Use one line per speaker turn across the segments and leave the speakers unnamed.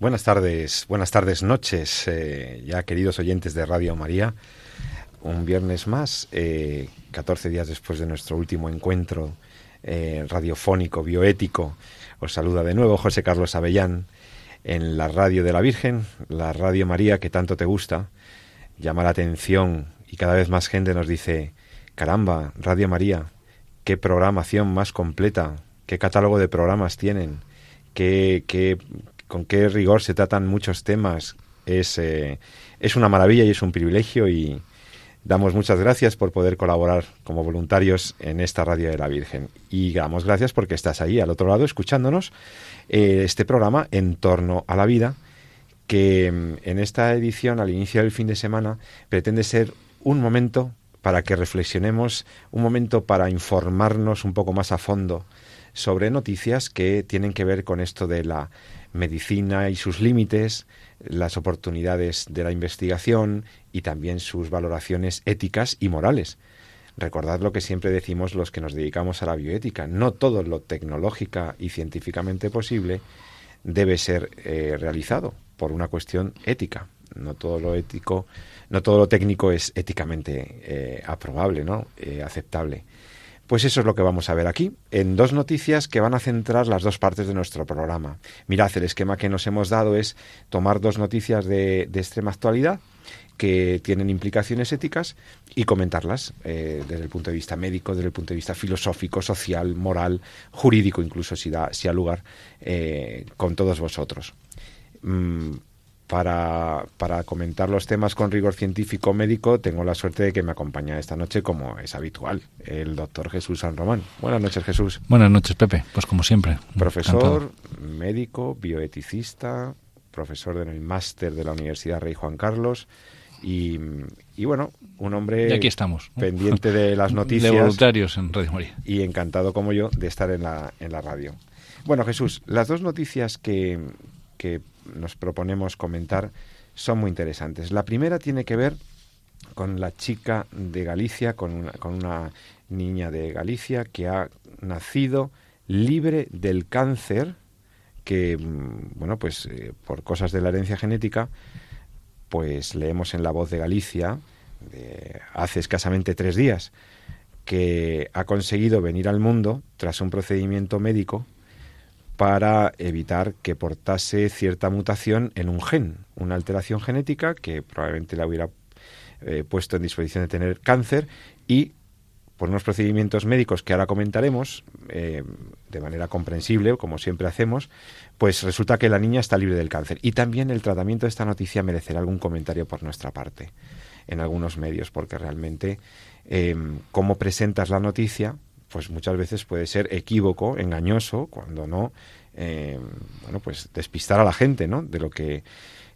Buenas tardes, buenas tardes, noches, eh, ya queridos oyentes de Radio María. Un viernes más, eh, 14 días después de nuestro último encuentro eh, radiofónico, bioético, os saluda de nuevo José Carlos Avellán en la radio de la Virgen, la Radio María que tanto te gusta, llama la atención y cada vez más gente nos dice, caramba, Radio María, qué programación más completa, qué catálogo de programas tienen, qué, qué, con qué rigor se tratan muchos temas. Es, eh, es una maravilla y es un privilegio y damos muchas gracias por poder colaborar como voluntarios en esta radio de la Virgen. Y damos gracias porque estás ahí al otro lado escuchándonos eh, este programa en torno a la vida que mm, en esta edición al inicio del fin de semana pretende ser un momento para que reflexionemos, un momento para informarnos un poco más a fondo sobre noticias que tienen que ver con esto de la medicina y sus límites, las oportunidades de la investigación y también sus valoraciones éticas y morales. Recordad lo que siempre decimos los que nos dedicamos a la bioética. No todo lo tecnológica y científicamente posible debe ser eh, realizado por una cuestión ética. No todo lo ético, no todo lo técnico es éticamente eh, aprobable, ¿no? Eh, aceptable. Pues eso es lo que vamos a ver aquí, en dos noticias que van a centrar las dos partes de nuestro programa. Mirad, el esquema que nos hemos dado es tomar dos noticias de, extrema actualidad que tienen implicaciones éticas y comentarlas eh, desde el punto de vista médico, desde el punto de vista filosófico, social, moral, jurídico, incluso si da, si lugar, eh, con todos vosotros. Mm, para, para, comentar los temas con rigor científico médico, tengo la suerte de que me acompaña esta noche, como es habitual, el doctor Jesús San Román. Buenas noches, Jesús.
Buenas noches, Pepe. Pues como siempre.
Profesor, médico, bioeticista, profesor del máster de la Universidad Rey Juan Carlos. Y, y, bueno, un hombre
y aquí estamos,
pendiente de las noticias.
De voluntarios en Radio María.
Y encantado como yo de estar en la, en la radio. Bueno, Jesús, las dos noticias que, que nos proponemos comentar son muy interesantes. La primera tiene que ver con la chica de Galicia, con una, con una niña de Galicia que ha nacido libre del cáncer, que, mm, bueno, pues eh, por cosas de la herencia genética, pues leemos en La Voz de Galicia, hace escasamente tres días, que ha conseguido venir al mundo tras un procedimiento médico para evitar que portase cierta mutación en un gen, una alteración genética que probablemente la hubiera eh, puesto en disposición de tener cáncer y por unos procedimientos médicos que ahora comentaremos eh, de manera comprensible, como siempre hacemos, pues resulta que la niña está libre del cáncer. Y también el tratamiento de esta noticia merecerá algún comentario por nuestra parte en algunos medios, porque realmente eh, cómo presentas la noticia pues muchas veces puede ser equívoco, engañoso, cuando no, eh, bueno, pues despistar a la gente, ¿no? De lo que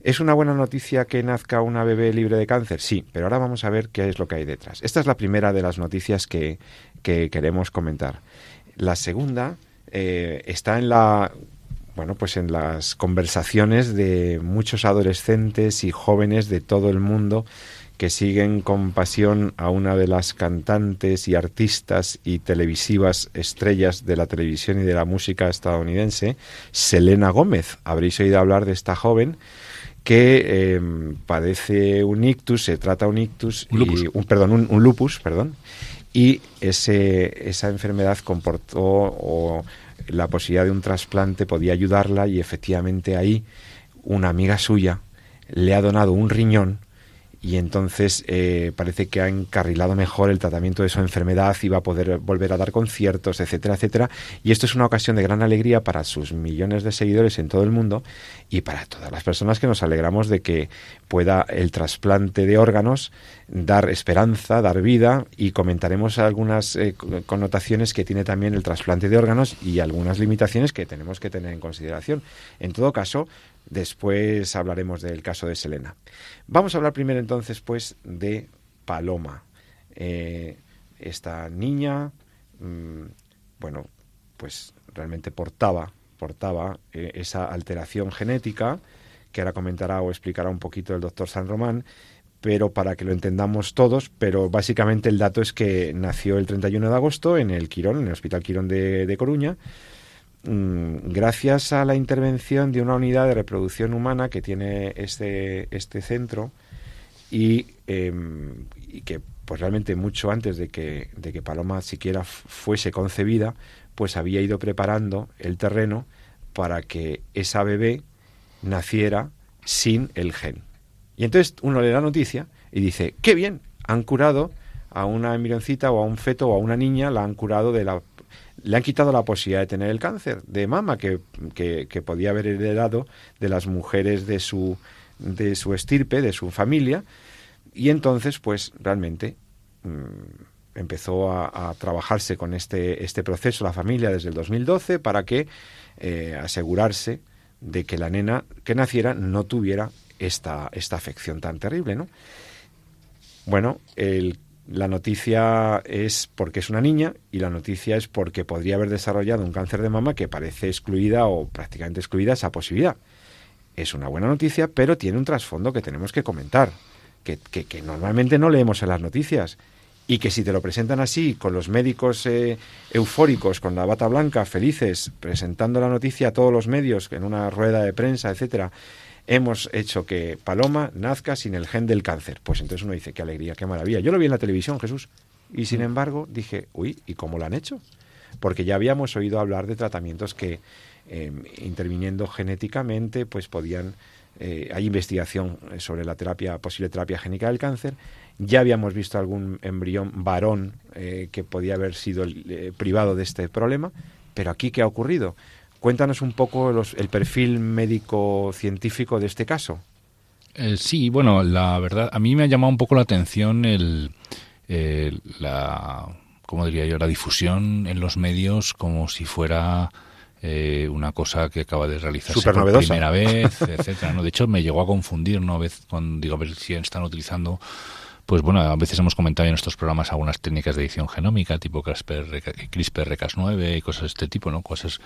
es una buena noticia que nazca una bebé libre de cáncer, sí, pero ahora vamos a ver qué es lo que hay detrás. Esta es la primera de las noticias que, que queremos comentar. La segunda eh, está en la bueno, pues en las conversaciones de muchos adolescentes y jóvenes de todo el mundo que siguen con pasión a una de las cantantes y artistas y televisivas estrellas de la televisión y de la música estadounidense, Selena Gómez. Habréis oído hablar de esta joven que em, padece un ictus, se trata un ictus,
un lupus.
Y, un, perdón, un, lupus, perdón, y ese, esa enfermedad comportó o la posibilidad de un trasplante podía ayudarla y efectivamente ahí una amiga suya le ha donado un riñón y entonces eh, parece que ha encarrilado mejor el tratamiento de su enfermedad y va a poder volver a dar conciertos, etcétera, etcétera. Y esto es una ocasión de gran alegría para sus millones de seguidores en todo el mundo y para todas las personas que nos alegramos de que pueda el trasplante de órganos dar esperanza, dar vida y comentaremos algunas eh, connotaciones que tiene también el trasplante de órganos y algunas limitaciones que tenemos que tener en consideración. En todo caso, Después hablaremos del caso de Selena. Vamos a hablar primero entonces pues de Paloma. Eh, esta niña, mm, bueno, pues realmente portaba, portaba eh, esa alteración genética que ahora comentará o explicará un poquito el doctor San Román, pero para que lo entendamos todos, pero básicamente el dato es que nació el 31 de agosto en el Quirón, en el Hospital Quirón de Coruña, gracias a la intervención de una unidad de reproducción humana que tiene este, este centro y, em, que pues realmente mucho antes de que, de que Paloma siquiera fuese concebida, pues había ido preparando el terreno para que esa bebé naciera sin el gen. Y entonces uno le da noticia y dice, qué bien, han curado a una embrioncita o a un feto o a una niña, la han curado de la le han quitado la posibilidad de tener el cáncer de mama que, que, podía haber heredado de las mujeres de su, de su estirpe, de su familia, y entonces, pues realmente mm, empezó a, trabajarse con este, este proceso la familia desde el 2012 para que eh, asegurarse de que la nena que naciera no tuviera esta, esta afección tan terrible, ¿no? Bueno, el la noticia es porque es una niña y la noticia es porque podría haber desarrollado un cáncer de mama que parece excluida o prácticamente excluida esa posibilidad. Es una buena noticia, pero tiene un trasfondo que tenemos que comentar, que, que, normalmente no leemos en las noticias y que si te lo presentan así, con los médicos eh, eufóricos, con la bata blanca, felices, presentando la noticia a todos los medios en una rueda de prensa, etcétera, hemos hecho que Paloma nazca sin el gen del cáncer. Pues entonces uno dice, qué alegría, qué maravilla. Yo lo vi en la televisión, Jesús, y sin embargo dije, uy, ¿y cómo lo han hecho? Porque ya habíamos oído hablar de tratamientos que, em, interviniendo genéticamente, pues podían... Eh, hay investigación sobre la terapia, posible terapia génica del cáncer. Ya habíamos visto algún embrión varón eh, que podía haber sido eh, privado de este problema, pero aquí ¿qué ha ocurrido? Cuéntanos un poco el perfil médico-científico de este caso.
Eh, sí, bueno, la verdad, a mí me ha llamado un poco la atención el, la, ¿cómo diría yo? La difusión en los medios como si fuera eh, una cosa que acaba de realizarse por primera vez, etcétera. ¿no? De hecho, me llegó a confundir, ¿no? A veces cuando digo a ver si están utilizando pues bueno, a veces hemos comentado en estos programas algunas técnicas de edición genómica, tipo CRISPR, CRISPR Cas9 y cosas de este tipo, ¿no? Cosas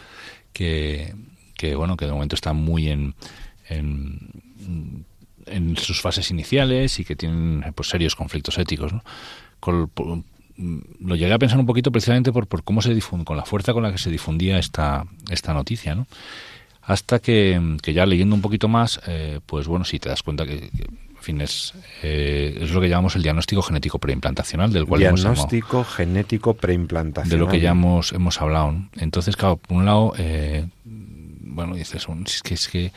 que, que bueno, que de momento están muy en, en, en sus fases iniciales y que tienen pues serios conflictos éticos, ¿no? lo llegué a pensar un poquito precisamente por, por cómo se difunde, con la fuerza con la que se difundía esta, esta noticia, ¿no? Hasta que, que ya leyendo un poquito más, eh, pues bueno, si te das cuenta que fin, es, eh, es lo que llamamos el diagnóstico genético preimplantacional, del cual
diagnóstico genético preimplantacional.
De lo que ya hemos, hemos hablado. Entonces, claro, por un lado, eh, bueno, dices, es que es que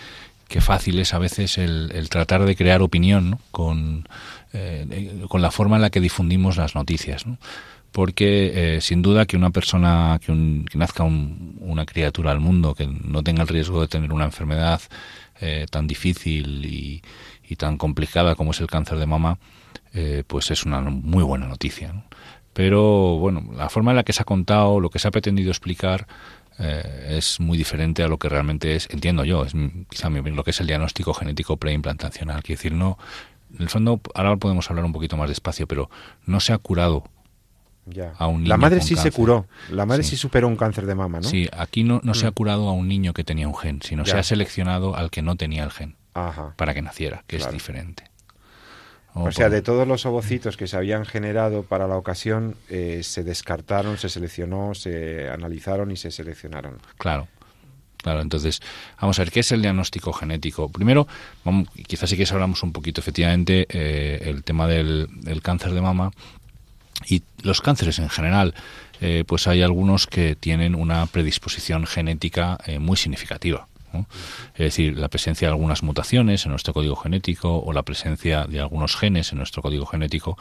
qué fácil es a veces el, tratar de crear opinión con, eh, con la forma en la que difundimos las noticias. Porque sin duda que una persona, que, un, que nazca una criatura al mundo, que no tenga el riesgo de tener una enfermedad tan difícil y, y tan complicada como es el cáncer de mama, eh, pues es una muy buena noticia. Pero bueno, la forma en la que se ha contado, lo que se ha pretendido explicar, eh, es muy diferente a lo que realmente es, entiendo yo, es quizá lo que es el diagnóstico genético preimplantacional. Quiere decir, no, en el fondo, ahora podemos hablar un poquito más despacio, pero no se ha curado A un niño
la madre sí se curó, la madre sí. superó un cáncer de mama, ¿no?
Sí, aquí no, no se ha mm. curado a un niño que tenía un gen, sino se ha seleccionado al que no tenía el gen para que naciera, que es diferente.
O, sea, de todos los ovocitos que se habían generado para la ocasión, eh, se descartaron, se seleccionó, se analizaron y se seleccionaron.
Claro. Claro, entonces, vamos a ver, ¿qué es el diagnóstico genético? Primero, quizás sí que hablamos un poquito, efectivamente, eh, el tema del, cáncer de mama y los cánceres en general, eh, pues hay algunos que tienen una predisposición genética muy significativa Es decir, la presencia de algunas mutaciones en nuestro código genético o la presencia de algunos genes en nuestro código genético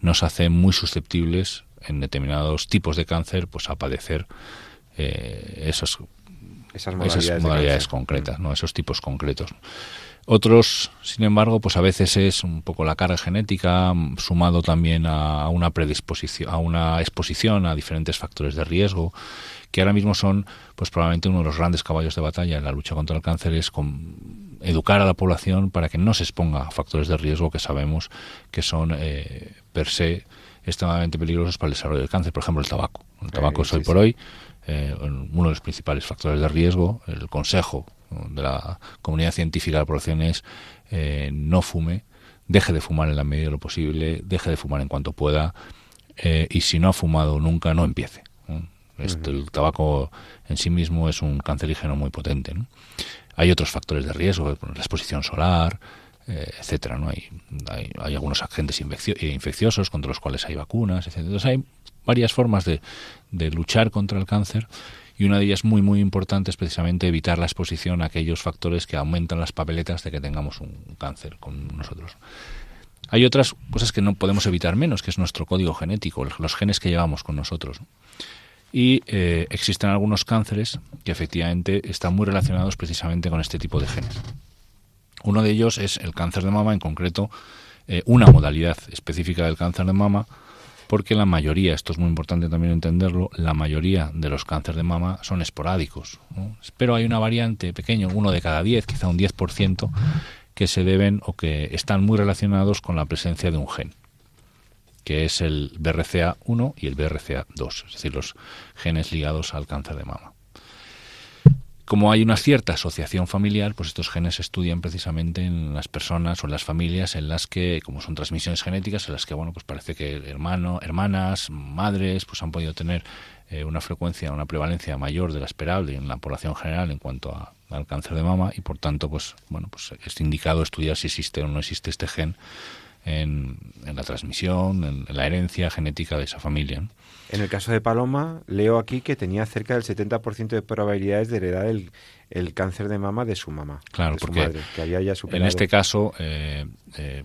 nos hace muy susceptibles en determinados tipos de cáncer pues a padecer eh, esos, esas modalidades, concretas, ¿no? esos tipos concretos. Otros, sin embargo, pues a veces es un poco la carga genética sumado también a una predisposición, a una exposición a diferentes factores de riesgo que ahora mismo son, pues probablemente uno de los grandes caballos de batalla en la lucha contra el cáncer es con educar a la población para que no se exponga a factores de riesgo que sabemos que son eh, per se extremadamente peligrosos para el desarrollo del cáncer. Por ejemplo, el tabaco. El tabaco es hoy por hoy eh, uno de los principales factores de riesgo. El consejo de la comunidad científica de la población es eh, no fume, deje de fumar en la medida de lo posible, deje de fumar en cuanto pueda eh, y si no ha fumado nunca, no empiece. Este, el tabaco en sí mismo es un cancerígeno muy potente. Hay otros factores de riesgo, la exposición solar, eh, etcétera. ¿no? Hay, hay, algunos agentes infecciosos contra los cuales hay vacunas, etcétera. Entonces hay varias formas de, de luchar contra el cáncer y una de ellas muy muy importante es precisamente evitar la exposición a aquellos factores que aumentan las papeletas de que tengamos un cáncer con nosotros. Hay otras cosas que no podemos evitar menos, que es nuestro código genético, los genes que llevamos con nosotros. Y eh, existen algunos cánceres que efectivamente están muy relacionados precisamente con este tipo de genes. Uno de ellos es el cáncer de mama, en concreto eh, una modalidad específica del cáncer de mama, porque la mayoría, esto es muy importante también entenderlo, la mayoría de los cánceres de mama son esporádicos. Pero hay una variante pequeño, uno de cada diez, quizá un 10%, que se deben o que están muy relacionados con la presencia de un gen, que es el BRCA1 y el BRCA2, es decir, los genes ligados al cáncer de mama. Como hay una cierta asociación familiar, pues estos genes se estudian precisamente en las personas o en las familias en las que, como son transmisiones genéticas, en las que, bueno, pues parece que hermano, hermanas, madres, pues han podido tener eh, una frecuencia, una prevalencia mayor de la esperable en la población general en cuanto al cáncer de mama y, por tanto, pues, bueno, pues es indicado estudiar si existe o no existe este gen en, la transmisión, en, la herencia genética de esa familia.
En el caso de Paloma, leo aquí que tenía cerca del 70% de probabilidades de heredar el, cáncer de mama de su mamá.
Claro, porque
que había ya
en este caso, eh, eh,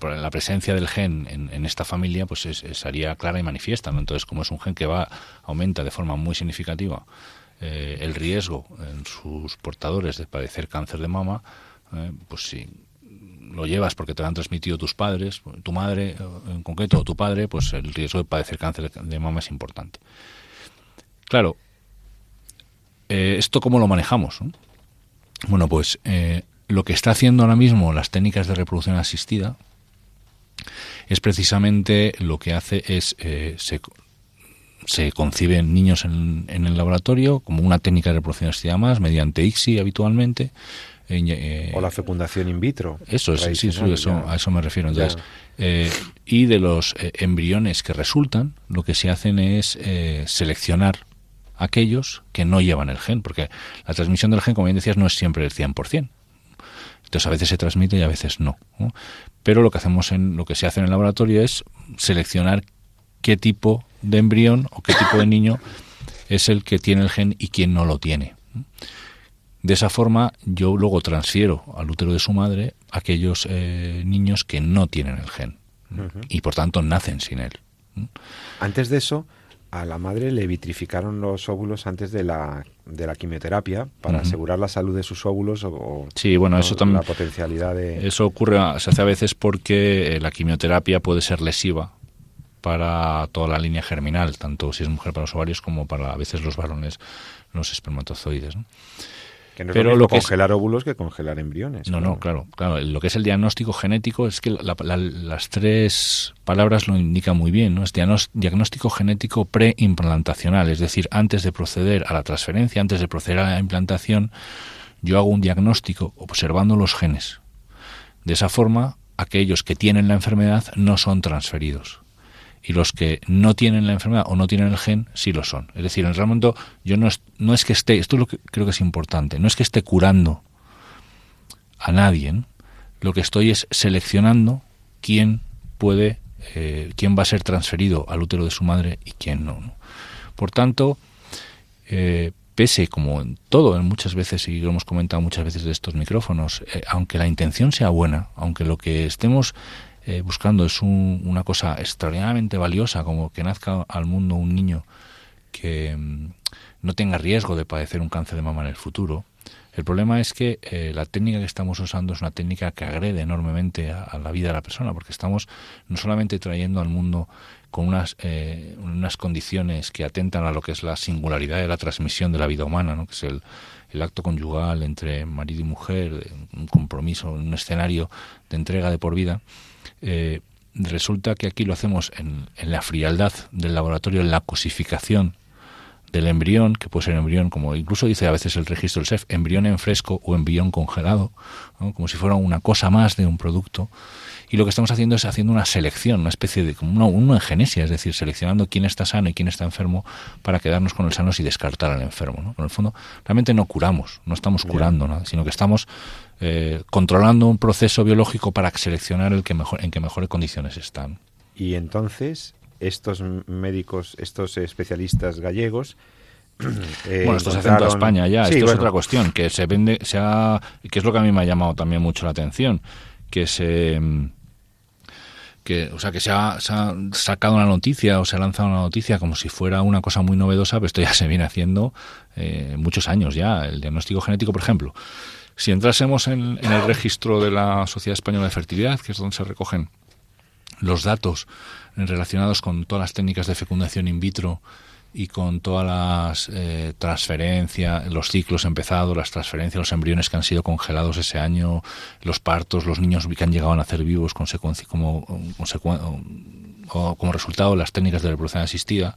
la presencia del gen en, esta familia pues es, haría clara y manifiesta. Entonces, como es un gen que va aumenta de forma muy significativa eh, el riesgo en sus portadores de padecer cáncer de mama, pues sí, lo llevas porque te lo han transmitido tus padres, tu madre en concreto o tu padre, pues el riesgo de padecer cáncer de mama es importante. Claro, eh, ¿esto cómo lo manejamos? Bueno, pues eh, lo que está haciendo ahora mismo las técnicas de reproducción asistida es precisamente lo que hace es eh, se, se conciben niños en, en, el laboratorio como una técnica de reproducción asistida más mediante ICSI habitualmente
eh, o la fecundación in vitro.
Eso, sí, eso, a eso me refiero. Entonces, eh, y de los eh, embriones que resultan, lo que se hacen es seleccionar aquellos que no llevan el gen, porque la transmisión del gen, como bien decías, no es siempre el 100%. Entonces a veces se transmite y a veces no. Pero lo que hacemos en lo que se hace en el laboratorio es seleccionar qué tipo de embrión o qué tipo de niño es el que tiene el gen y quién no lo tiene. De esa forma, yo luego transfiero al útero de su madre aquellos eh, niños que no tienen el gen y por tanto nacen sin él.
Antes de eso, a la madre le vitrificaron los óvulos antes de la, de la quimioterapia para asegurar la salud de sus óvulos o,
sí, bueno, eso también,
la potencialidad de...
Eso ocurre, se hace a veces porque eh, la quimioterapia puede ser lesiva para toda la línea germinal, tanto si es mujer para los ovarios como para a veces los varones, los espermatozoides. ¿no?
Que no es Pero lo, congelar óvulos que congelar embriones.
No, no, claro, claro. Lo que es el diagnóstico genético es que las tres palabras lo indican muy bien, ¿no? Es diagnóstico genético preimplantacional, es decir, antes de proceder a la transferencia, antes de proceder a la implantación, yo hago un diagnóstico observando los genes. De esa forma, aquellos que tienen la enfermedad no son transferidos y los que no tienen la enfermedad o no tienen el gen sí lo son. Es decir, en realmente yo no es, no es que esté, esto es lo que creo que es importante, no es que esté curando a nadie, lo que estoy es seleccionando quién puede, eh, quién va a ser transferido al útero de su madre y quién no. Por tanto, eh, pese como en todo, en muchas veces, y lo hemos comentado muchas veces de estos micrófonos, eh, aunque la intención sea buena, aunque lo que estemos eh, buscando es una cosa extraordinariamente valiosa, como que nazca al mundo un niño que mm, no tenga riesgo de padecer un cáncer de mama en el futuro, el problema es que eh, la técnica que estamos usando es una técnica que agrede enormemente a, la vida de la persona, porque estamos no solamente trayendo al mundo con unas, eh, unas condiciones que atentan a lo que es la singularidad de la transmisión de la vida humana, ¿no? que es el, acto conyugal entre marido y mujer, un compromiso, un escenario de entrega de por vida, eh, resulta que aquí lo hacemos en, en, la frialdad del laboratorio, en la cosificación del embrión, que puede ser embrión, como incluso dice a veces el registro del SEF, embrión en fresco o embrión congelado, como si fuera una cosa más de un producto. Y lo que estamos haciendo es haciendo una selección, una especie de como una, genesia, es decir, seleccionando quién está sano y quién está enfermo para quedarnos con el sano y descartar al enfermo. ¿no? En el fondo, realmente no curamos, no estamos curando nada, sino que estamos eh, controlando un proceso biológico para seleccionar el que mejor, en que mejores condiciones están.
Y entonces, estos médicos, estos especialistas gallegos,
eh, bueno, esto se hace en toda España ya. esto es otra cuestión que se vende, se ha, que es lo que a mí me ha llamado también mucho la atención, que se que, o sea, que se ha, sacado una noticia o se ha lanzado una noticia como si fuera una cosa muy novedosa, pero esto ya se viene haciendo eh, muchos años ya. El diagnóstico genético, por ejemplo, si entrásemos en, en, el registro de la Sociedad Española de Fertilidad, que es donde se recogen los datos relacionados con todas las técnicas de fecundación in vitro y con todas las eh, transferencias, los ciclos empezados, las transferencias, los embriones que han sido congelados ese año, los partos, los niños que han llegado a nacer vivos como, como resultado de las técnicas de reproducción asistida,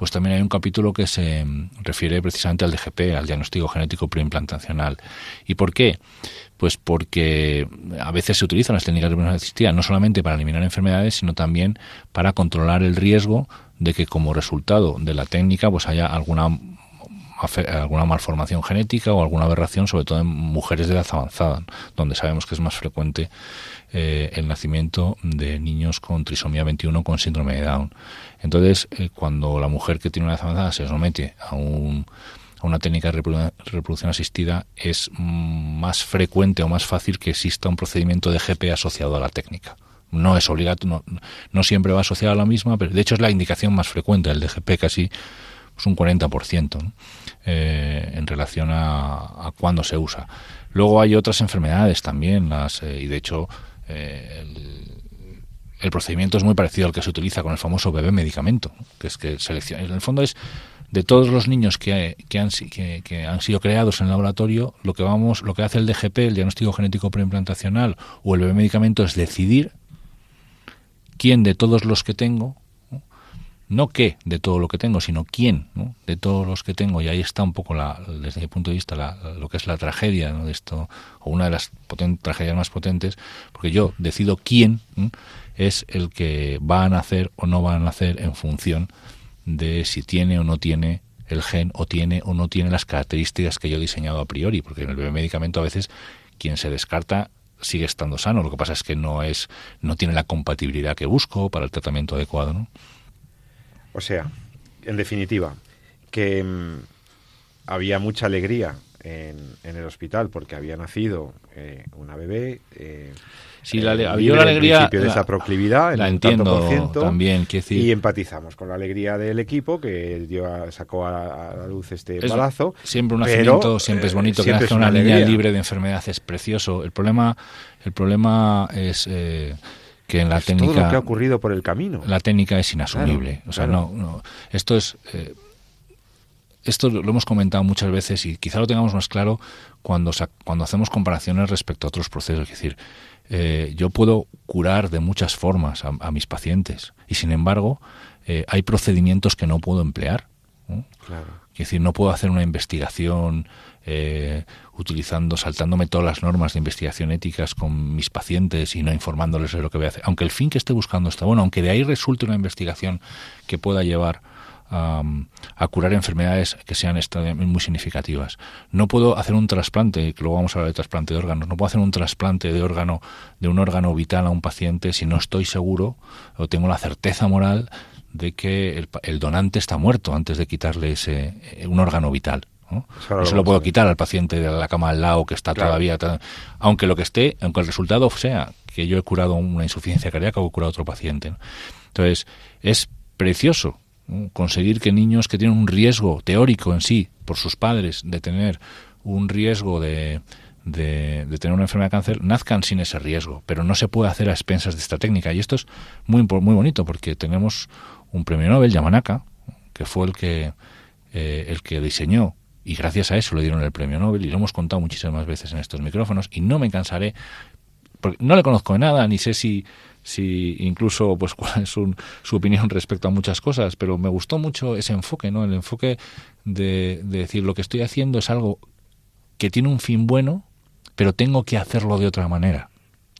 pues también hay un capítulo que se refiere precisamente al DGP, al diagnóstico genético preimplantacional. ¿Y por qué? Pues porque a veces se utilizan las técnicas de reproducción asistida no solamente para eliminar enfermedades, sino también para controlar el riesgo de que como resultado de la técnica pues haya alguna alguna malformación genética o alguna aberración, sobre todo en mujeres de edad avanzada, donde sabemos que es más frecuente eh, el nacimiento de niños con trisomía 21 con síndrome de Down. Entonces, eh, cuando la mujer que tiene una edad avanzada se somete a, un, una técnica de reproducción asistida, es más frecuente o más fácil que exista un procedimiento de GP asociado a la técnica no es obligatorio, no, siempre va asociado a la misma, pero de hecho es la indicación más frecuente, el DGP casi un 40% eh, en relación a, cuándo se usa. Luego hay otras enfermedades también, las, eh, y de hecho eh, el, procedimiento es muy parecido al que se utiliza con el famoso bebé medicamento, que es que selecciona, en el fondo es de todos los niños que, que, han, que, que, han sido creados en el laboratorio, lo que vamos, lo que hace el DGP, el diagnóstico genético preimplantacional o el bebé medicamento es decidir quién de todos los que tengo, no, qué de todo lo que tengo, sino quién de todos los que tengo. Y ahí está un poco, la, desde mi punto de vista, lo que es la tragedia de esto, o una de las tragedias más potentes, porque yo decido quién es el que va a nacer o no va a nacer en función de si tiene o no tiene el gen o tiene o no tiene las características que yo he diseñado a priori, porque en el medicamento a veces quien se descarta sigue estando sano. Lo que pasa es que no es, no tiene la compatibilidad que busco para el tratamiento adecuado, ¿no?
O sea, en definitiva, que mm, había mucha alegría en, en, el hospital porque había nacido eh, una bebé. Eh,
Sí, la, la alegría.
de esa proclividad,
la entiendo también.
Y empatizamos con la alegría del equipo que dio sacó a, la luz este balazo.
Siempre un nacimiento, siempre es bonito. que nazca una, niña libre de enfermedad es precioso. El problema, el problema es. Que en la técnica
todo lo que ha ocurrido por el camino.
la técnica es inasumible. O sea no, no. Esto es eh, esto lo hemos comentado muchas veces y quizá lo tengamos más claro cuando, cuando hacemos comparaciones respecto a otros procesos. Es decir, eh, yo puedo curar de muchas formas a, mis pacientes y sin embargo eh, hay procedimientos que no puedo emplear. Es decir, no puedo hacer una investigación eh, utilizando, saltándome todas las normas de investigación éticas con mis pacientes y no informándoles de lo que voy a hacer. Aunque el fin que esté buscando está bueno, aunque de ahí resulte una investigación que pueda llevar a, curar enfermedades que sean muy significativas. No puedo hacer un trasplante, que luego vamos a hablar de trasplante de órganos, no puedo hacer un trasplante de órgano, de un órgano vital a un paciente si no estoy seguro o tengo la certeza moral de que el, donante está muerto antes de quitarle ese, un órgano vital. Eso lo puedo quitar al paciente de la cama al lado que está todavía, aunque lo que esté, aunque el resultado sea que yo he curado una insuficiencia cardíaca o he curado a otro paciente. Entonces, es precioso conseguir que niños que tienen un riesgo teórico en sí por sus padres de tener un riesgo de, de, tener una enfermedad de cáncer nazcan sin ese riesgo, pero no se puede hacer a expensas de esta técnica. Y esto es muy, muy bonito porque tenemos un premio Nobel, Yamanaka, que fue el que, eh, el que diseñó y gracias a eso le dieron el premio Nobel y lo hemos contado muchísimas veces en estos micrófonos y no me cansaré porque no le conozco de nada ni sé si si incluso pues cuál es su opinión respecto a muchas cosas pero me gustó mucho ese enfoque no el enfoque de decir lo que estoy haciendo es algo que tiene un fin bueno pero tengo que hacerlo de otra manera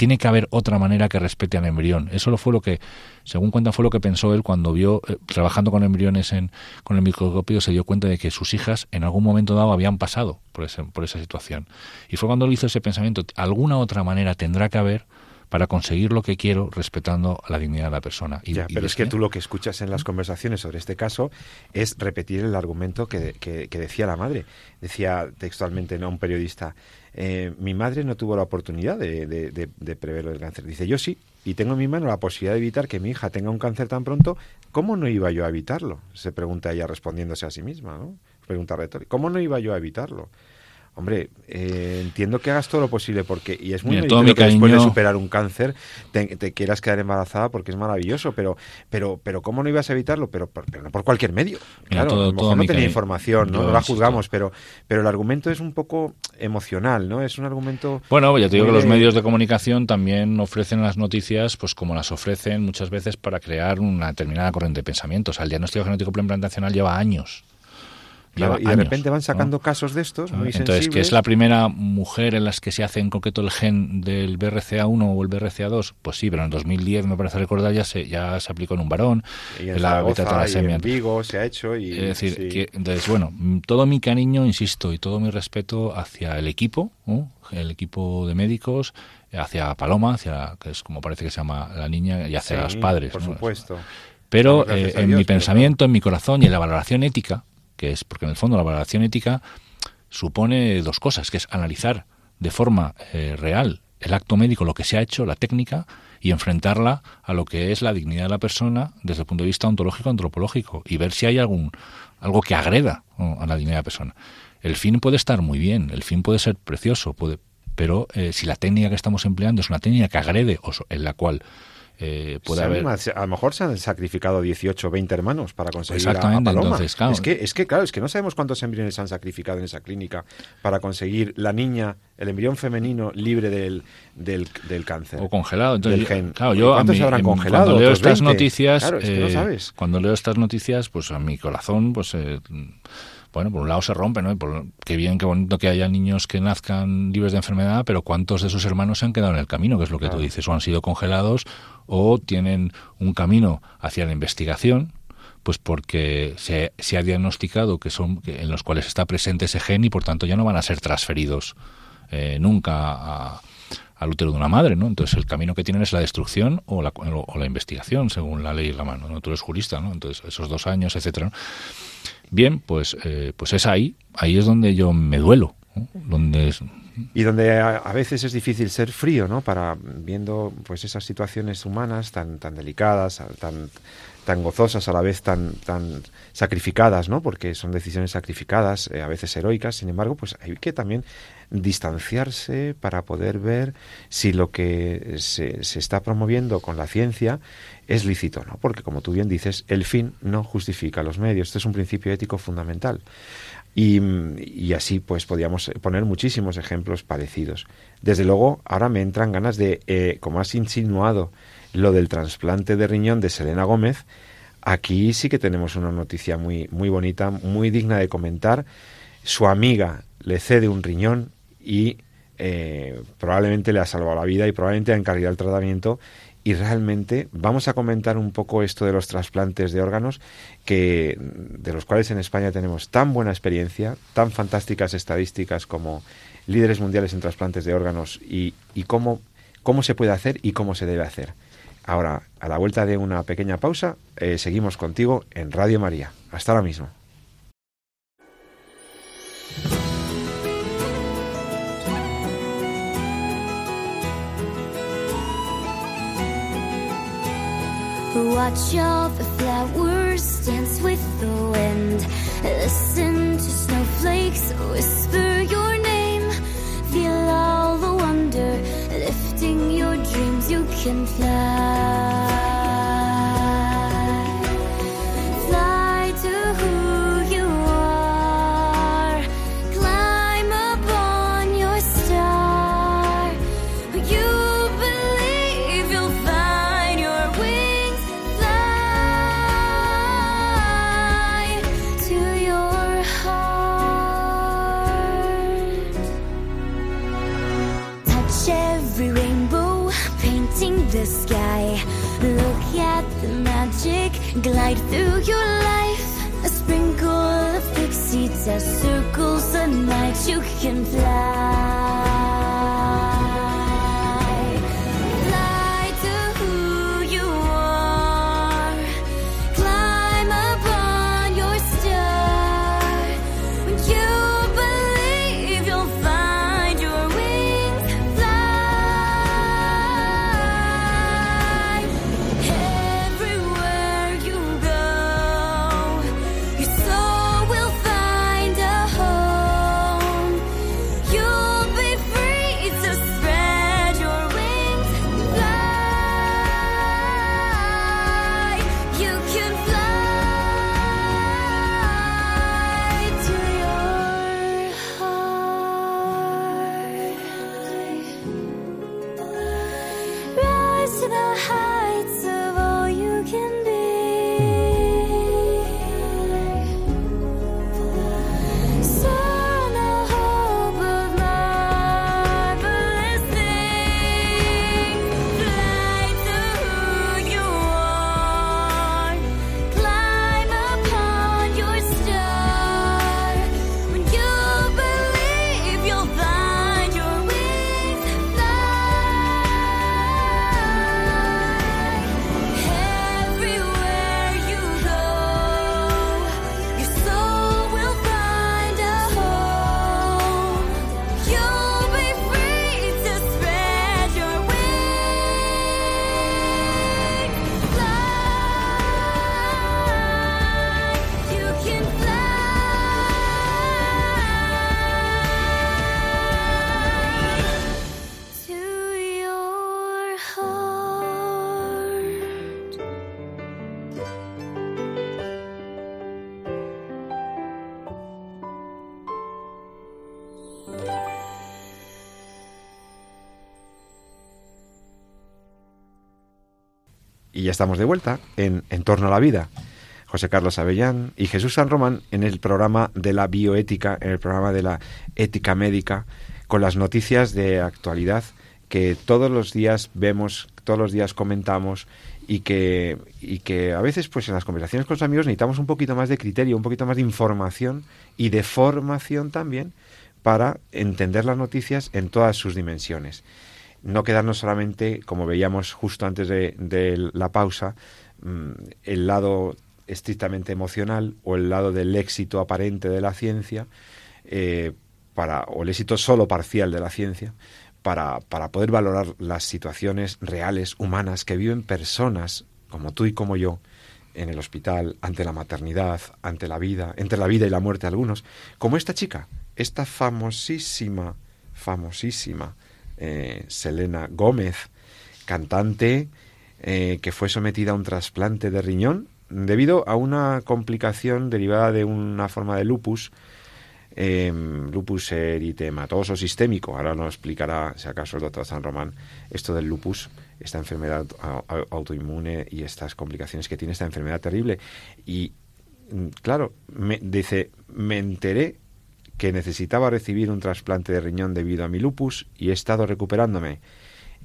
tiene que haber otra manera que respete al embrión. Eso lo fue lo que, según cuenta, fue lo que pensó él cuando vio, eh, trabajando con embriones en, con el microscopio, se dio cuenta de que sus hijas en algún momento dado habían pasado por, por esa situación. Y fue cuando él hizo ese pensamiento, alguna otra manera tendrá que haber para conseguir lo que quiero respetando la dignidad de la persona.
Y, pero es que tú lo que escuchas en las conversaciones sobre este caso es repetir el argumento que, que, que decía la madre. Decía textualmente ¿no? un periodista, eh, mi madre no tuvo la oportunidad de, de, prever el cáncer. Dice, yo sí, y tengo en mi mano la posibilidad de evitar que mi hija tenga un cáncer tan pronto, ¿cómo no iba yo a evitarlo? Se pregunta ella respondiéndose a sí misma, ¿no? Pregunta retórica. ¿Cómo no iba yo a evitarlo? Hombre, eh, entiendo que hagas todo lo posible porque y es muy
Mira, que
después de superar un cáncer te, quieras quedar embarazada porque es maravilloso, pero pero pero cómo no ibas a evitarlo, pero, por, no por cualquier medio. claro, a lo mejor no tenía información, ¿no? la juzgamos, pero pero el argumento es un poco emocional, ¿no? Es un argumento
Bueno, ya te digo que los medios de comunicación también ofrecen las noticias pues como las ofrecen muchas veces para crear una determinada corriente de pensamiento. O sea, el diagnóstico genético implantacional lleva años
y de repente van sacando casos de estos muy
Entonces,
que
es la primera mujer en las que se hace en concreto el gen del BRCA1 o el BRCA2, pues sí, pero en 2010 me parece recordar ya se ya se aplicó en un varón,
y en la beta-talasemia. en Vigo se ha hecho y
es decir, que, entonces bueno, todo mi cariño, insisto, y todo mi respeto hacia el equipo, el equipo de médicos, hacia Paloma, hacia que es como parece que se llama la niña y hacia los padres,
por supuesto.
Pero eh, en mi pensamiento, en mi corazón y en la valoración ética, que es porque en el fondo la valoración ética supone dos cosas, que es analizar de forma eh, real el acto médico, lo que se ha hecho, la técnica, y enfrentarla a lo que es la dignidad de la persona desde el punto de vista ontológico antropológico y ver si hay algún algo que agreda a la dignidad de la persona. El fin puede estar muy bien, el fin puede ser precioso, puede, pero eh, si la técnica que estamos empleando es una técnica que agrede o en la cual eh, puede haber...
A lo mejor se han sacrificado 18 o 20 hermanos para conseguir
Exactamente,
a, Paloma.
Entonces, claro.
Es que, es que, claro, es que no sabemos cuántos embriones se han sacrificado en esa clínica para conseguir la niña, el embrión femenino libre del, del, del cáncer.
O congelado.
Entonces, gen.
Claro, yo
¿Cuántos se habrán congelado?
Cuando leo estas noticias,
claro, es que no
eh,
sabes.
cuando leo estas noticias, pues a mi corazón, pues... Eh, bueno, por un lado se rompe, ¿no? Por, qué bien, qué bonito que haya niños que nazcan libres de enfermedad, pero ¿cuántos de sus hermanos se han quedado en el camino? Que es lo que tú dices, o han sido congelados o tienen un camino hacia la investigación, pues porque se, se ha diagnosticado que son en los cuales está presente ese gen y por tanto ya no van a ser transferidos eh, nunca al útero de una madre, ¿no? Entonces el camino que tienen es la destrucción o la, o la investigación, según la ley y la mano, ¿no? Tú eres jurista, ¿no? Entonces esos dos años, etcétera. Bien, pues, eh, pues es ahí, ahí es donde yo me duelo, donde
y donde a, veces es difícil ser frío, ¿no? Para viendo pues esas situaciones humanas tan tan delicadas, tan tan gozosas a la vez tan tan sacrificadas, ¿no? Porque son decisiones sacrificadas, eh, a veces heroicas. Sin embargo, pues hay que también distanciarse para poder ver si lo que se, se está promoviendo con la ciencia es lícito, ¿no? Porque como tú bien dices, el fin no justifica los medios. Este es un principio ético fundamental. Y, así pues podríamos poner muchísimos ejemplos parecidos. Desde luego, ahora me entran ganas de, eh, como has insinuado, lo del trasplante de riñón de Selena Gómez, aquí sí que tenemos una noticia muy, muy bonita, muy digna de comentar. Su amiga le cede un riñón y eh, probablemente le ha salvado la vida y probablemente ha encargado el tratamiento y realmente vamos a comentar un poco esto de los trasplantes de órganos que de los cuales en España tenemos tan buena experiencia, tan fantásticas estadísticas como líderes mundiales en trasplantes de órganos y, cómo, cómo se puede hacer y cómo se debe hacer. Ahora, a la vuelta de una pequeña pausa, eh, seguimos contigo en Radio María. Hasta ahora mismo.
Watch all the flowers dance with the wind. Listen to snowflakes whisper your name. Feel all the wonder lifting your dreams. You can fly. Glide through your life. A sprinkle of pixie dust circles the night you can fly.
Y ya estamos de vuelta en En torno a la vida. José Carlos Avellán y Jesús San Román en el programa de la bioética, en el programa de la ética médica, con las noticias de actualidad que todos los días vemos, todos los días comentamos y que, y que a veces pues en las conversaciones con los amigos necesitamos un poquito más de criterio, un poquito más de información y de formación también para entender las noticias en todas sus dimensiones no quedarnos solamente, como veíamos justo antes de, la pausa, mm, el lado estrictamente emocional o el lado del éxito aparente de la ciencia, eh, para, o el éxito solo parcial de la ciencia, para, para poder valorar las situaciones reales, humanas, que viven personas como tú y como yo, en el hospital, ante la maternidad, ante la vida, entre la vida y la muerte algunos, como esta chica, esta famosísima, famosísima eh, Selena Gómez, cantante eh, que fue sometida a un trasplante de riñón debido a una complicación derivada de una forma de lupus, em, lupus eritematoso sistémico. Ahora nos explicará, si acaso, el doctor San Román, esto del lupus, esta enfermedad autoinmune y estas complicaciones que tiene esta enfermedad terrible. Y mm, claro, me, dice, me enteré que necesitaba recibir un trasplante de riñón debido a mi lupus y he estado recuperándome.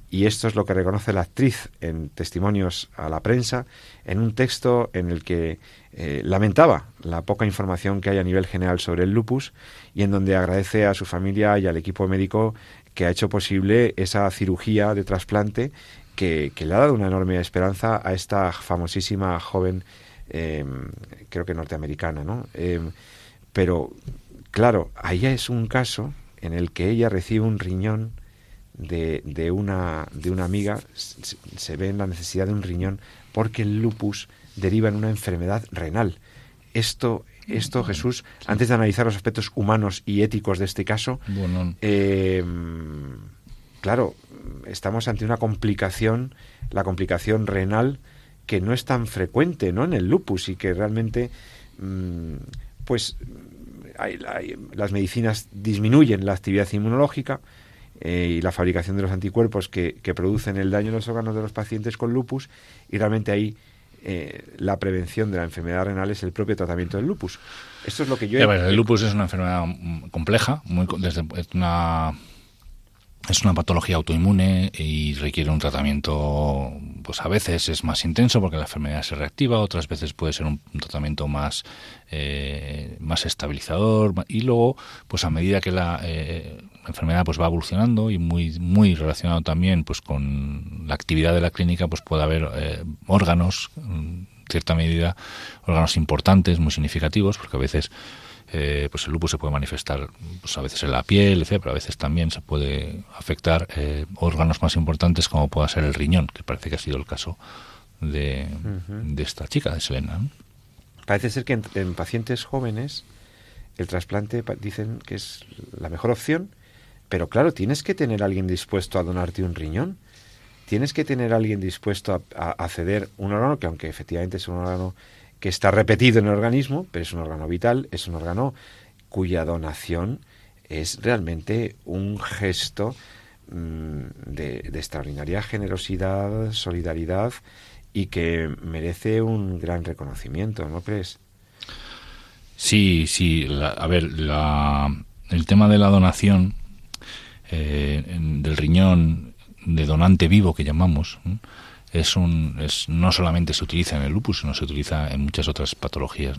Y esto es lo que reconoce la actriz en testimonios a la prensa, en un texto en el que eh, lamentaba la poca información que hay a nivel general sobre el lupus y en donde agradece a su familia y al equipo médico que ha hecho posible esa cirugía de trasplante que, le ha dado una enorme esperanza a esta famosísima joven, em, creo que norteamericana, ¿no? Em, pero Claro, ahí es un caso en el que ella recibe un riñón de, de, una, de una amiga, se, ve en la necesidad de un riñón porque el lupus deriva en una enfermedad renal. Esto, esto Jesús, antes de analizar los aspectos humanos y éticos de este caso, eh, claro, estamos ante una complicación, la complicación renal, que no es tan frecuente ¿no? en el lupus y que realmente, mm, pues, las medicinas disminuyen la actividad inmunológica eh, y la fabricación de los anticuerpos que, producen el daño en los órganos de los pacientes con lupus y realmente ahí eh, la prevención de la enfermedad renal es el propio tratamiento del lupus. Esto es lo que yo...
He... el lupus es una enfermedad compleja, muy, desde, una es una patología autoinmune y requiere un tratamiento, pues a veces es más intenso porque la enfermedad se reactiva, otras veces puede ser un, tratamiento más, eh, más estabilizador y luego, pues a medida que la, eh, enfermedad pues va evolucionando y muy, muy relacionado también pues con la actividad de la clínica, pues puede haber eh, órganos, en cierta medida, órganos importantes, muy significativos, porque a veces eh, pues el lupus se puede manifestar pues a veces en la piel, pero a veces también se puede afectar eh, órganos más importantes como pueda ser el riñón, que parece que ha sido el caso de, esta chica, de Selena.
Parece ser que en, pacientes jóvenes el trasplante dicen que es la mejor opción, pero claro, tienes que tener a alguien dispuesto a donarte un riñón. Tienes que tener a alguien dispuesto a, a ceder un órgano que aunque efectivamente es un órgano que está repetido en el organismo, pero es un órgano vital, es un órgano cuya donación es realmente un gesto mm, de, extraordinaria generosidad, solidaridad y que merece un gran reconocimiento, ¿no crees?
Sí, sí. a ver, el tema de la donación eh, del riñón de donante vivo que llamamos, es un es, no solamente se utiliza en el lupus, sino se utiliza en muchas otras patologías.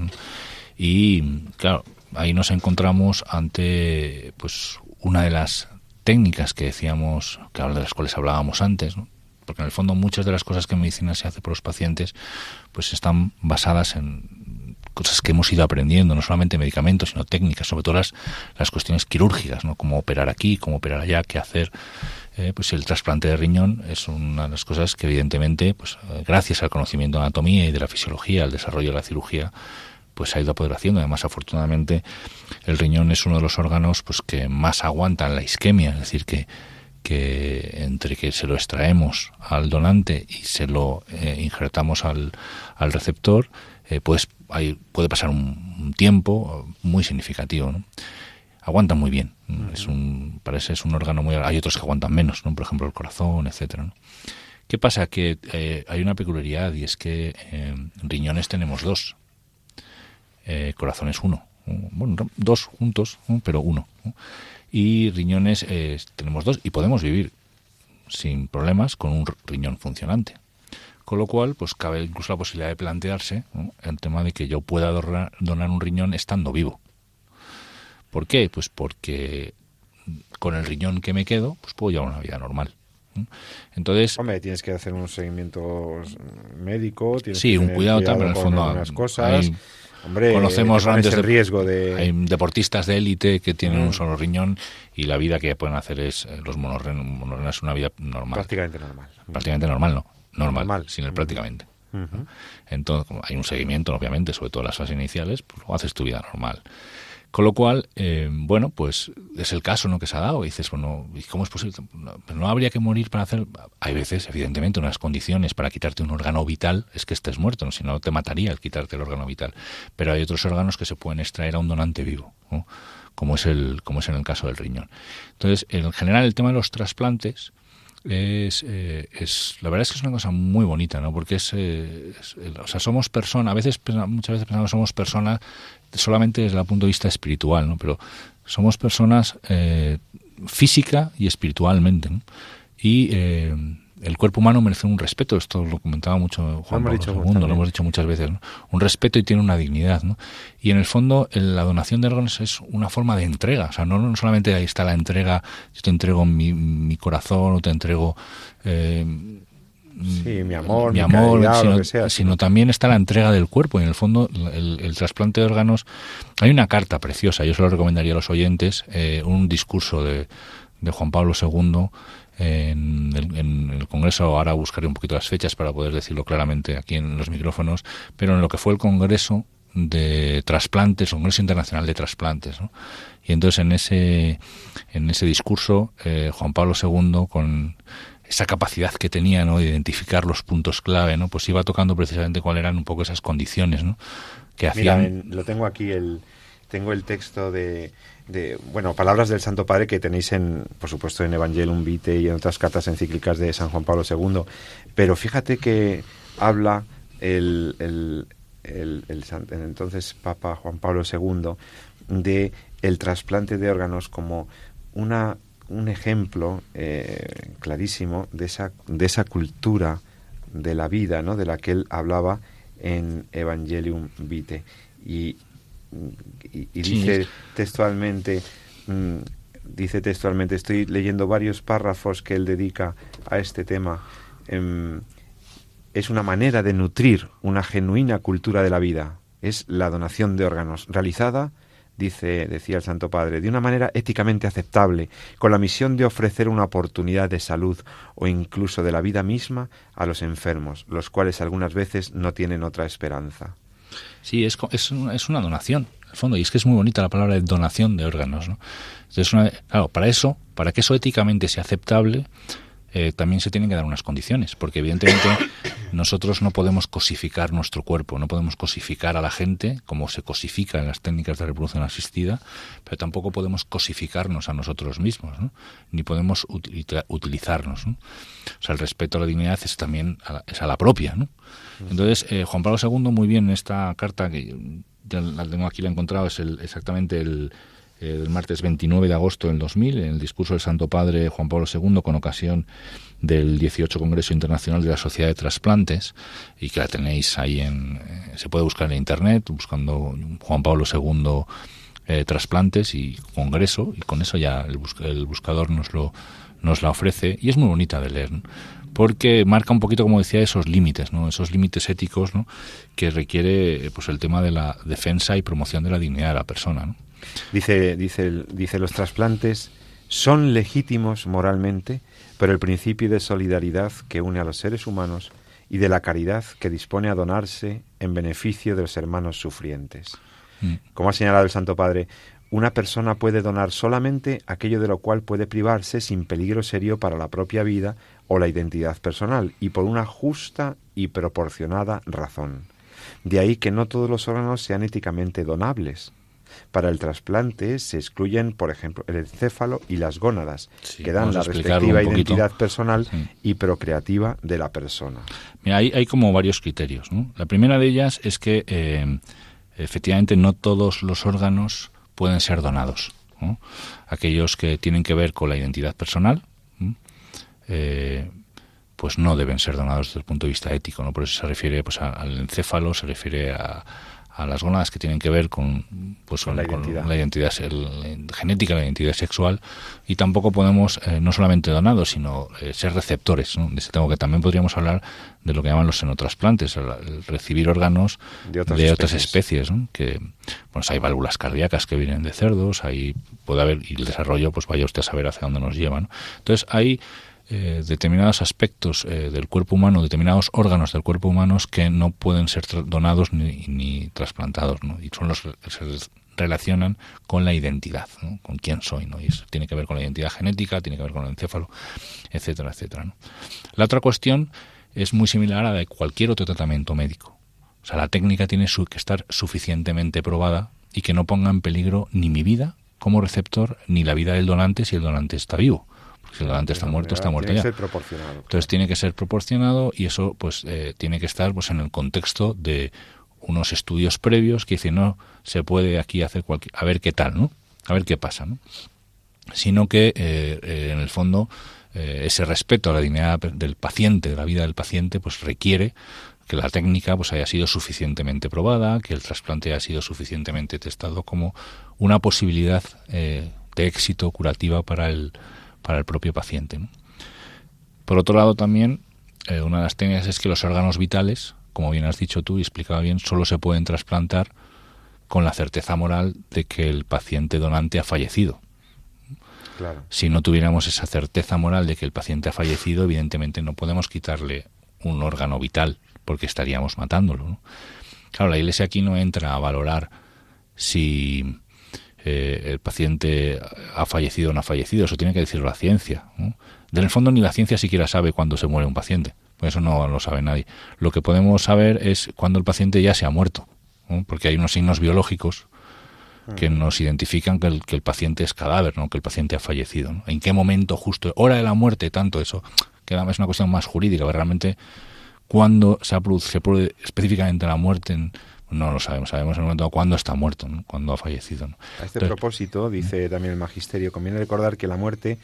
Y claro, ahí nos encontramos ante pues una de las técnicas que decíamos, que de las cuales hablábamos antes, porque en el fondo muchas de las cosas que en medicina se hace por los pacientes pues están basadas en cosas que hemos ido aprendiendo, no solamente medicamentos, sino técnicas, sobre todo las, las cuestiones quirúrgicas, ¿no? Cómo operar aquí, cómo operar allá, qué hacer, eh, pues el trasplante de riñón es una de las cosas que evidentemente, pues eh, gracias al conocimiento de anatomía y de la fisiología, al desarrollo de la cirugía, pues ha ido a haciendo. Además, afortunadamente, el riñón es uno de los órganos pues que más aguantan la isquemia, es decir, que, que entre que se lo extraemos al donante y se lo eh, injertamos al, al receptor, pues hay, puede pasar un, tiempo muy significativo. ¿no? aguantan muy bien. Es un, parece es un órgano muy... Hay otros que aguantan menos, ¿no? por ejemplo el corazón, etcétera. ¿Qué pasa? Que eh, hay una peculiaridad y es que eh, riñones tenemos dos, eh, corazones uno. Bueno, dos juntos, pero uno. Y riñones tenemos dos y podemos vivir sin problemas con un riñón funcionante. Con lo cual, pues cabe incluso la posibilidad de plantearse el tema de que yo pueda donar un riñón estando vivo. ¿Por qué? Pues porque con el riñón que me quedo, pues puedo llevar una vida normal. Entonces,
hombre, tienes que hacer un seguimiento médico, tienes
sí, un cuidado, también en el fondo
algunas cosas. hombre,
conocemos grandes
de, riesgo de
hay deportistas de élite que tienen un mm. solo riñón y la vida que pueden hacer es eh, los monorrenos, una vida normal.
Prácticamente normal.
Prácticamente normal, no. Normal, sin el prácticamente. Entonces, hay un seguimiento, obviamente, sobre todo las fases iniciales, pues haces tu vida normal. Con lo cual, eh, bueno, pues es el caso ¿no? que se ha dado. Y dices, bueno, ¿y cómo es posible? No, habría que morir para hacer. Hay veces, evidentemente, unas condiciones para quitarte un órgano vital es que estés muerto, ¿no? si no te mataría el quitarte el órgano vital. Pero hay otros órganos que se pueden extraer a un donante vivo, como, es el, como es en el caso del riñón. Entonces, en general, el tema de los trasplantes es, eh, es la verdad es que es una cosa muy bonita, ¿no? Porque es, eh, o sea, somos personas, a veces muchas veces pensamos somos personas solamente desde el punto de vista espiritual, ¿no? Pero somos personas eh, física y espiritualmente, ¿no? Y eh, el cuerpo humano merece un respeto, esto lo comentaba mucho Juan Pablo II, lo hemos dicho muchas veces, ¿no? un respeto y tiene una dignidad. ¿no? Y en el fondo la donación de órganos es una forma de entrega, o sea, no, no solamente ahí está la entrega, yo te entrego mi, mi corazón o te entrego... Eh,
sí, mi amor,
mi, amor, sino, también está la entrega del cuerpo. Y en el fondo, el, trasplante de órganos. Hay una carta preciosa, yo se lo recomendaría a los oyentes, eh, un discurso de, de Juan Pablo II en el, Congreso, ahora buscaré un poquito las fechas para poder decirlo claramente aquí en los micrófonos, pero en lo que fue el Congreso de trasplantes, el Congreso Internacional de Trasplantes. Y entonces en ese, en ese discurso, eh, Juan Pablo II, con esa capacidad que tenía ¿no? de identificar los puntos clave, ¿no? pues iba tocando precisamente cuáles eran un poco esas condiciones ¿no? que hacían...
lo tengo aquí, el, tengo el texto de, de, bueno, palabras del Santo Padre que tenéis en, por supuesto, en Evangelium Vitae y en otras cartas encíclicas de San Juan Pablo II, pero fíjate que habla el, el, el, el entonces Papa Juan Pablo II de el trasplante de órganos como una un ejemplo eh, clarísimo de esa, de esa cultura de la vida, ¿no? de la que él hablaba en Evangelium Vitae. Y, y, dice textualmente, mm, dice textualmente, estoy leyendo varios párrafos que él dedica a este tema. Em, es una manera de nutrir una genuina cultura de la vida. Es la donación de órganos realizada dice, decía el Santo Padre, de una manera éticamente aceptable, con la misión de ofrecer una oportunidad de salud o incluso de la vida misma a los enfermos, los cuales algunas veces no tienen otra esperanza.
Sí, es, es, es una donación, el fondo, y es que es muy bonita la palabra de donación de órganos. ¿no? Claro, para eso, para que eso éticamente sea aceptable, eh, también se tienen que dar unas condiciones, porque evidentemente nosotros no podemos cosificar nuestro cuerpo, no podemos cosificar a la gente como se cosifica en las técnicas de reproducción asistida, pero tampoco podemos cosificarnos a nosotros mismos, ni podemos utilizarnos. O sea, el respeto a la dignidad es también a la, es a la propia. Entonces, eh, Juan Pablo II, muy bien en esta carta, que ya la tengo aquí, la he encontrado, es el, exactamente el el martes 29 de agosto del 2000, en el discurso del Santo Padre Juan Pablo II, con ocasión del 18 Congreso Internacional de la Sociedad de Trasplantes, y que la tenéis ahí en. Eh, se puede buscar en internet, buscando Juan Pablo II eh, trasplantes y congreso, y con eso ya el, el, buscador nos, lo, nos la ofrece, y es muy bonita de leer. porque marca un poquito, como decía, esos límites, ¿no? esos límites éticos ¿no? que requiere pues, el tema de la defensa y promoción de la dignidad de la persona. ¿no?
Dice, dice, dice los trasplantes son legítimos moralmente, pero el principio de solidaridad que une a los seres humanos y de la caridad que dispone a donarse en beneficio de los hermanos sufrientes. Mm. Como ha señalado el Santo Padre, una persona puede donar solamente aquello de lo cual puede privarse sin peligro serio para la propia vida o la identidad personal y por una justa y proporcionada razón. De ahí que no todos los órganos sean éticamente donables, para el trasplante se excluyen, por ejemplo, el encéfalo y las gónadas, que dan la respectiva identidad personal y procreativa de la persona.
Mira, hay, hay como varios criterios. La primera de ellas es que eh, efectivamente no todos los órganos pueden ser donados. Aquellos que tienen que ver con la identidad personal, eh, pues no deben ser donados desde el punto de vista ético. ¿no? Por eso se refiere pues, al encéfalo, se refiere a a las gónadas que tienen que ver con, pues,
con, la, identidad.
la identidad genética, la identidad sexual, y tampoco podemos eh, no solamente donados, sino eh, ser receptores. ¿no? De ese tengo que también podríamos hablar de lo que llaman los senotrasplantes, el, recibir órganos de otras especies, que bueno, hay válvulas cardíacas que vienen de cerdos, ahí puede haber, y el desarrollo, pues vaya usted a saber hacia dónde nos llevan. Entonces hay eh, determinados aspectos eh, del cuerpo humano, determinados órganos del cuerpo humano que no pueden ser donados ni, ni trasplantados, ¿no? y son los que se relacionan con la identidad, con quién soy, ¿no? y eso tiene que ver con la identidad genética, tiene que ver con el encéfalo, etcétera, etcétera. La otra cuestión es muy similar a la de cualquier otro tratamiento médico. O sea, la técnica tiene que estar suficientemente probada y que no ponga en peligro ni mi vida como receptor ni la vida del donante si el donante está vivo si el donante está muerto, está muerto
tiene
ya.
Que ser proporcionado,
Entonces tiene que ser proporcionado y eso pues eh, tiene que estar pues en el contexto de unos estudios previos que dicen no se puede aquí hacer cualquier a ver qué tal, ¿no? A ver qué pasa, ¿no? Sino que eh, eh, en el fondo ese respeto a la dignidad del paciente, de la vida del paciente, pues requiere que la técnica pues haya sido suficientemente probada, que el trasplante haya sido suficientemente testado como una posibilidad de éxito curativa para el, para el propio paciente. Por otro lado, también, eh, una de las técnicas es que los órganos vitales, como bien has dicho tú y explicaba bien, solo se pueden trasplantar con la certeza moral de que el paciente donante ha fallecido. Si no tuviéramos esa certeza moral de que el paciente ha fallecido, evidentemente no podemos quitarle un órgano vital porque estaríamos matándolo. Claro, la Iglesia aquí no entra a valorar si eh, el paciente ha fallecido o no ha fallecido, eso tiene que decirlo la ciencia. ¿no? En el fondo ni la ciencia siquiera sabe cuándo se muere un paciente, eso no lo sabe nadie. Lo que podemos saber es cuándo el paciente ya se ha muerto, porque hay unos signos biológicos que mm. nos identifican que el, que el paciente es cadáver, ¿no? que el paciente ha fallecido. ¿En qué momento justo, hora de la muerte, tanto eso? Que es una cuestión más jurídica, realmente cuándo se, se produce específicamente la muerte en, no lo sabemos, sabemos en el momento cuándo está muerto, ¿no? cuándo ha fallecido.
A este propósito, dice también el magisterio, conviene recordar que la muerte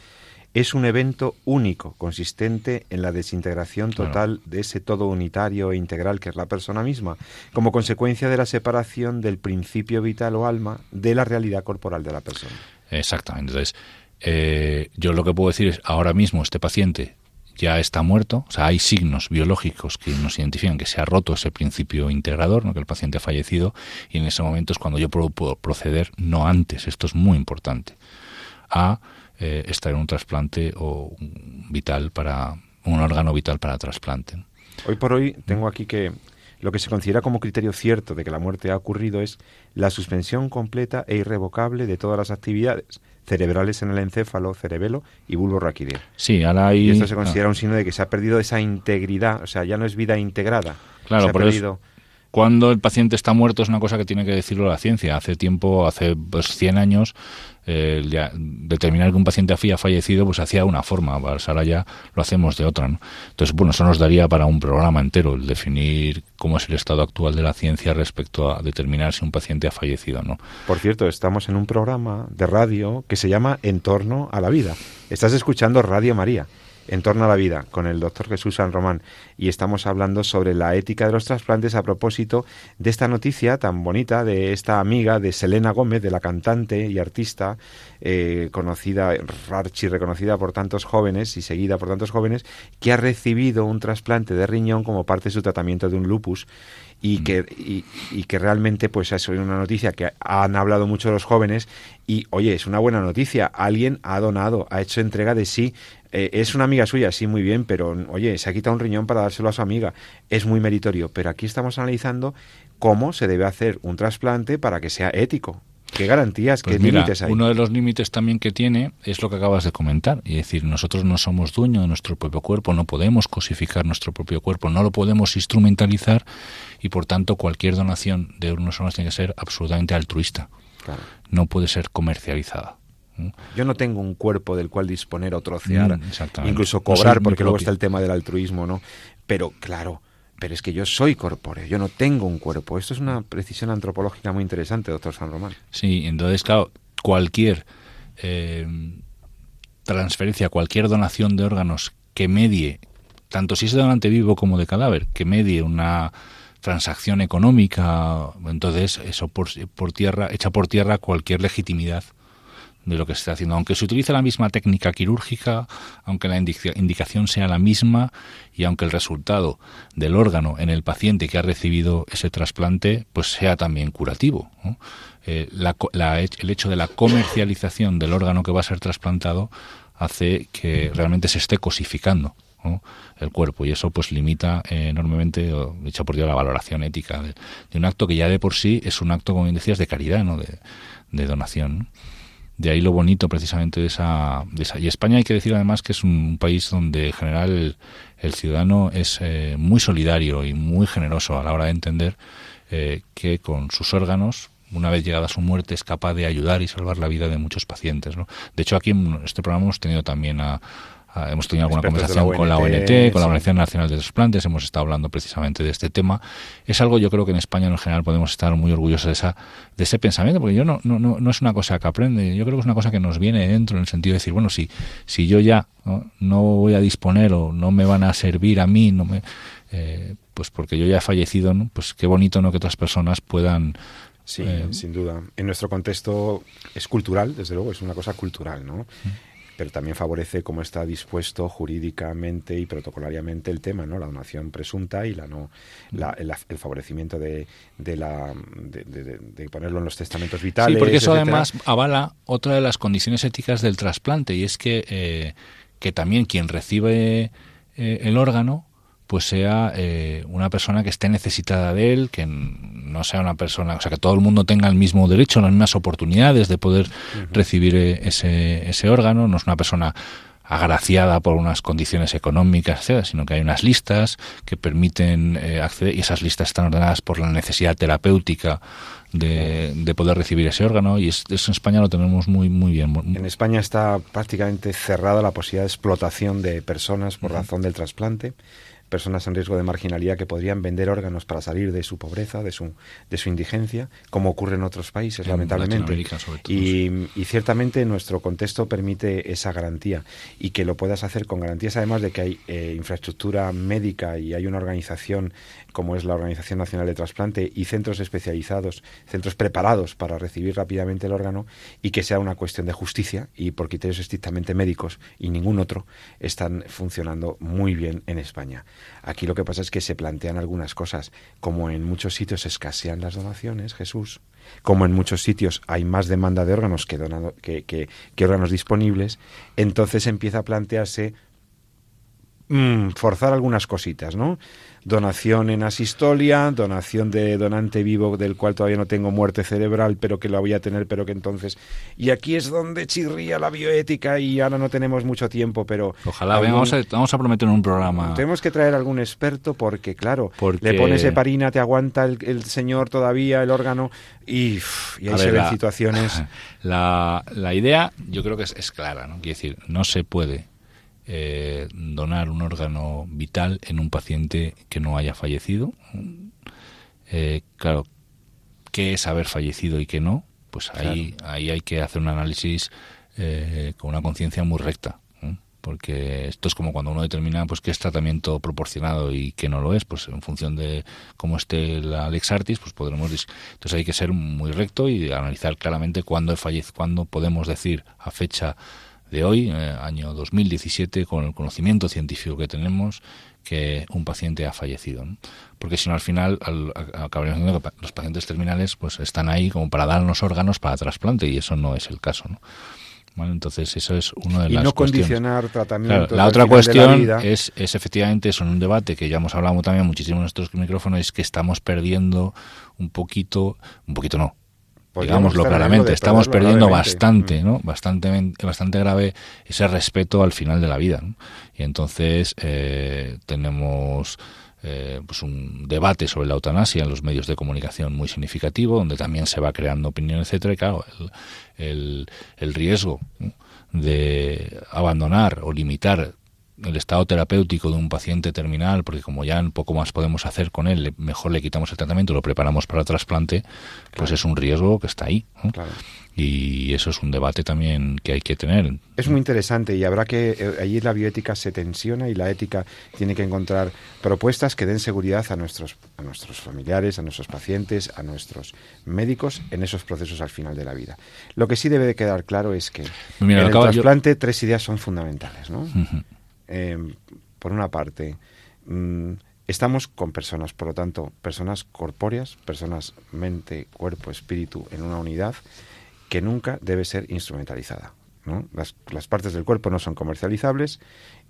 es un evento único, consistente en la desintegración total de ese todo unitario e integral que es la persona misma, como consecuencia de la separación del principio vital o alma de la realidad corporal de la persona.
Exactamente. Entonces, eh, yo lo que puedo decir es, ahora mismo este paciente ya está muerto, o sea, hay signos biológicos que nos identifican que se ha roto ese principio integrador, ¿no? que el paciente ha fallecido, y en ese momento es cuando yo puedo, proceder, no antes, esto es muy importante, a eh, estar en un trasplante o vital para un órgano vital para trasplante.
Hoy por hoy tengo aquí que lo que se considera como criterio cierto de que la muerte ha ocurrido es la suspensión completa e irrevocable de todas las actividades cerebrales en el encéfalo, cerebelo y bulbo raquídeo.
Sí, ahora
Y esto se considera un signo de que se ha perdido esa integridad, o sea, ya no es vida integrada.
Claro, por eso cuando el paciente está muerto es una cosa que tiene que decirlo la ciencia. Hace tiempo, hace pues, 100 años, eh, determinar que un paciente ha fallecido pues hacía una forma, ahora ya lo hacemos de otra. ¿no? Entonces, bueno, eso nos daría para un programa entero, el definir cómo es el estado actual de la ciencia respecto a determinar si un paciente ha fallecido no.
Por cierto, estamos en un programa de radio que se llama En torno a la vida. Estás escuchando Radio María en torno a la vida con el doctor Jesús San Román y estamos hablando sobre la ética de los trasplantes a propósito de esta noticia tan bonita de esta amiga de Selena Gómez, de la cantante y artista eh, conocida, Archie reconocida por tantos jóvenes y seguida por tantos jóvenes, que ha recibido un trasplante de riñón como parte de su tratamiento de un lupus y mm. que, y, que realmente pues es una noticia que han hablado mucho los jóvenes y oye, es una buena noticia, alguien ha donado, ha hecho entrega de sí eh, es una amiga suya, sí, muy bien, pero oye, se ha quitado un riñón para dárselo a su amiga. Es muy meritorio, pero aquí estamos analizando cómo se debe hacer un trasplante para que sea ético. ¿Qué garantías, qué pues límites hay?
Uno de los límites también que tiene es lo que acabas de comentar, y decir, nosotros no somos dueños de nuestro propio cuerpo, no podemos cosificar nuestro propio cuerpo, no lo podemos instrumentalizar y por tanto cualquier donación de unos órganos tiene que ser absolutamente altruista. No puede ser comercializada.
Yo no tengo un cuerpo del cual disponer o trocear, mm, incluso cobrar, porque luego está el tema del altruismo, ¿no? Pero claro, pero es que yo soy corpóreo, yo no tengo un cuerpo. Esto es una precisión antropológica muy interesante, doctor San Román.
Sí, entonces, claro, cualquier eh, transferencia, cualquier donación de órganos que medie, tanto si es donante vivo como de cadáver, que medie una transacción económica, entonces eso por tierra, echa por tierra cualquier legitimidad de lo que se está haciendo. Aunque se utilice la misma técnica quirúrgica, aunque la indicación sea la misma y aunque el resultado del órgano en el paciente que ha recibido ese trasplante pues sea también curativo. Eh, el hecho de la comercialización del órgano que va a ser trasplantado hace que realmente se esté cosificando el cuerpo y eso pues limita enormemente, echa por Dios, la valoración ética de, un acto que ya de por sí es un acto, como bien decías, de caridad, ¿no? de, de donación. De ahí lo bonito precisamente de esa, de esa. Y España hay que decir además que es un país donde en general el, ciudadano es eh, muy solidario y muy generoso a la hora de entender eh, que con sus órganos una vez llegada su muerte es capaz de ayudar y salvar la vida de muchos pacientes. ¿no? De hecho, aquí en este programa hemos tenido también a, Ah, hemos tenido alguna conversación con la ONT, con la Organización Nacional de Trasplantes, hemos estado hablando precisamente de este tema. Es algo, yo creo que en España en general podemos estar muy orgullosos de, esa, de ese pensamiento, porque yo no, no, no, es una cosa que aprende, yo creo que es una cosa que nos viene dentro, en el sentido de decir, bueno, si, si yo ya no, voy a disponer o no me van a servir a mí, no me, eh, pues porque yo ya he fallecido, ¿no? pues qué bonito ¿no? que otras personas puedan
Sí, eh, sin duda. En nuestro contexto es cultural, desde luego, es una cosa cultural, ¿no? Pero también favorece cómo está dispuesto jurídicamente y protocolariamente el tema, ¿no? La donación presunta y la no, la, el, el favorecimiento de, de la de, de- de ponerlo en los testamentos vitales.
Sí, porque eso
etcétera.
además avala otra de las condiciones éticas del trasplante y es que, eh, que también quien recibe eh, el órgano pues sea eh, una persona que esté necesitada de él, que no sea una persona, o sea, que todo el mundo tenga el mismo derecho, las mismas oportunidades de poder recibir eh, ese, ese órgano, no es una persona agraciada por unas condiciones económicas, sino que hay unas listas que permiten eh, acceder y esas listas están ordenadas por la necesidad terapéutica de, de poder recibir ese órgano. Y es- eso en España lo tenemos muy muy bien.
En España está prácticamente cerrada la posibilidad de explotación de personas por razón del trasplante, personas en riesgo de marginalidad que podrían vender órganos para salir de su pobreza, de su, de su indigencia, como ocurre en otros países,
En
lamentablemente.
Sobre todo,
Y, y ciertamente nuestro contexto permite esa garantía y que lo puedas hacer con garantías, además de que hay eh, infraestructura médica y hay una organización como es la Organización Nacional de Trasplante y centros especializados, centros preparados para recibir rápidamente el órgano y que sea una cuestión de justicia y por criterios estrictamente médicos y ningún otro están funcionando muy bien en España. Aquí lo que pasa es que se plantean algunas cosas, como en muchos sitios escasean las donaciones, Jesús, como en muchos sitios hay más demanda de órganos que, donado- que, que- que órganos disponibles, entonces empieza a plantearse mm, forzar algunas cositas, ¿no? Donación en asistolia, donación de donante vivo del cual todavía no tengo muerte cerebral, pero que la voy a tener, pero que entonces... Y aquí es donde chirría la bioética y ahora no tenemos mucho tiempo, pero...
Ojalá,
algún-
vamos, a, vamos a prometer un programa.
Tenemos que traer algún experto porque, claro,
Porque-
le pones heparina, te aguanta el, el señor todavía, el órgano, y, ahí
A
se
ver,
ven
la-
situaciones...
La, la idea yo creo que es, es clara, ¿no? Quiere decir, no se puede eh, donar un órgano vital en un paciente que no haya fallecido. Eh, claro, ¿qué es haber fallecido y qué no? Pues ahí, ahí hay que hacer un análisis eh, con una conciencia muy recta. ¿eh? Porque esto es como cuando uno determina pues qué es tratamiento proporcionado y qué no lo es, pues en función de cómo esté la Lex Artis, pues podremos entonces hay que ser muy recto y analizar claramente cuándo cuándo podemos decir a fecha de hoy, eh, año 2017, con el conocimiento científico que tenemos, que un paciente ha fallecido. ¿no? Porque si no, al final al- acabaremos viendo que los pacientes terminales pues están ahí como para darnos órganos para trasplante y eso no es el caso. ¿no? ¿Vale? Entonces, eso es uno de
y
las
no
cuestiones.
condicionar tratamientos
Claro, la otra
la
cuestión es, es efectivamente eso en un debate que ya hemos hablado también muchísimo en nuestros micrófonos, es que estamos perdiendo un poquito, un poquito no, digámoslo claramente, estamos perdiendo bastante,
Mm.
¿no? Bastante, bastante grave ese respeto al final de la vida. ¿no? Y entonces eh, tenemos eh, pues un debate sobre la eutanasia en los medios de comunicación muy significativo, donde también se va creando opinión, etcétera. Y claro, el, el, el riesgo ¿no? de abandonar o limitar el estado terapéutico de un paciente terminal, porque como ya poco más podemos hacer con él, mejor le quitamos el tratamiento, lo preparamos para el trasplante, pues es un riesgo que está ahí. ¿no?
Claro.
Y eso es un debate también que hay que tener.
Es muy interesante y habrá que eh, allí la bioética se tensiona y la ética tiene que encontrar propuestas que den seguridad a nuestros a nuestros familiares, a nuestros pacientes, a nuestros médicos en esos procesos al final de la vida. Lo que sí debe de quedar claro es que
Mira,
en el
yo-
trasplante tres ideas son fundamentales, ¿no? Eh, por una parte, mm, estamos con personas, por lo tanto, personas corpóreas, personas mente, cuerpo, espíritu en una unidad que nunca debe ser instrumentalizada. ¿no? Las, partes del cuerpo no son comercializables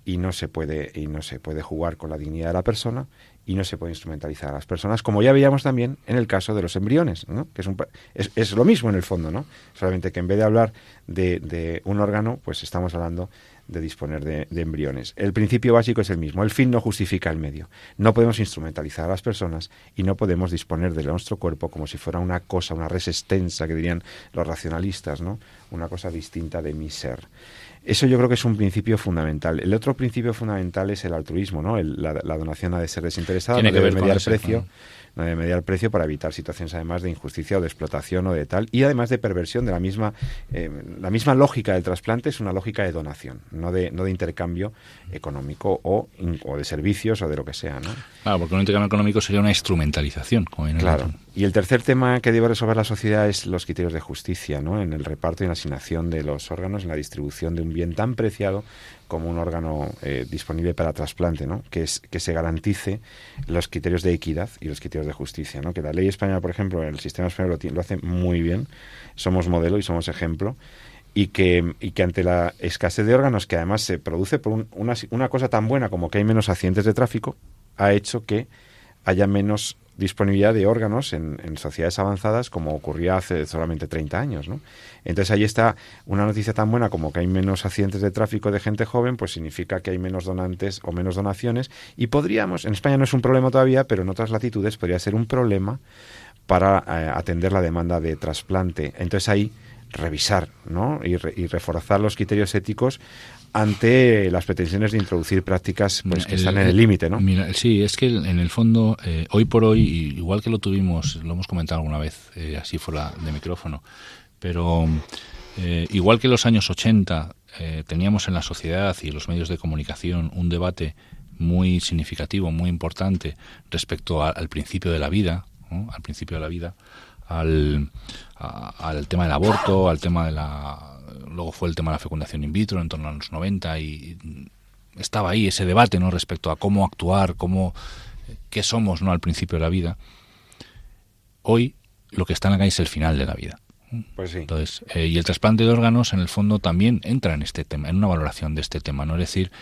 y no se puede y no se puede jugar con la dignidad de la persona y no se puede instrumentalizar a las personas, como ya veíamos también en el caso de los embriones, ¿no? que es, un es, es lo mismo en el fondo, ¿no? solamente que en vez de hablar de, de un órgano, pues estamos hablando de disponer de, de embriones. El principio básico es el mismo, el fin no justifica el medio. No podemos instrumentalizar a las personas y no podemos disponer de nuestro cuerpo como si fuera una cosa, una res extensa, que dirían los racionalistas, ¿no? una cosa distinta de mi ser. Eso yo creo que es un principio fundamental. El otro principio fundamental es el altruismo, ¿no? El- la, la donación ha de ser desinteresada,
Tiene
no
que
debe mediar precio. No debe mediar precio para evitar situaciones además de injusticia o de explotación o de tal, y además de perversión de la misma, eh, la misma lógica del trasplante es una lógica de donación, no de, no de intercambio económico o, o de servicios o de lo que sea, ¿no?
Claro, porque un intercambio económico sería una instrumentalización. Como viene
Claro.
diciendo.
Y el tercer tema que debe resolver la sociedad es los criterios de justicia, ¿no? En el reparto y en la asignación de los órganos, en la distribución de un bien tan preciado como un órgano eh, disponible para trasplante, ¿no? Que, es, que se garantice los criterios de equidad y los criterios de justicia, ¿no? Que la ley española, por ejemplo, el sistema español lo, lo hace muy bien, somos modelo y somos ejemplo, y que, y que ante la escasez de órganos, que además se produce por una, una cosa tan buena como que hay menos accidentes de tráfico, ha hecho que haya menos disponibilidad de órganos en, sociedades avanzadas como ocurría hace solamente 30 años. Entonces ahí está una noticia tan buena como que hay menos accidentes de tráfico de gente joven, pues significa que hay menos donantes o menos donaciones y podríamos, en España no es un problema todavía, pero en otras latitudes podría ser un problema para eh, atender la demanda de trasplante. Entonces ahí revisar ¿no? y, y reforzar los criterios éticos ante las pretensiones de introducir prácticas pues, que están en el límite, ¿no?
sí, es que en el fondo, eh, hoy por hoy, igual que lo tuvimos, lo hemos comentado alguna vez, eh, así fuera de micrófono, pero eh, igual que en los años 80 teníamos en la sociedad y en los medios de comunicación un debate muy significativo, muy importante respecto al principio de la vida, al principio de la vida, al, al tema del aborto, al tema de la luego fue el tema de la fecundación in vitro en torno a los 90 y estaba ahí ese debate no respecto a cómo actuar, cómo qué somos no al principio de la vida. Hoy lo que está en la calle es el final de la vida.
Pues
Entonces, eh, y el trasplante de órganos en el fondo también entra en este tema, en una valoración de este tema, ¿no? Es decir,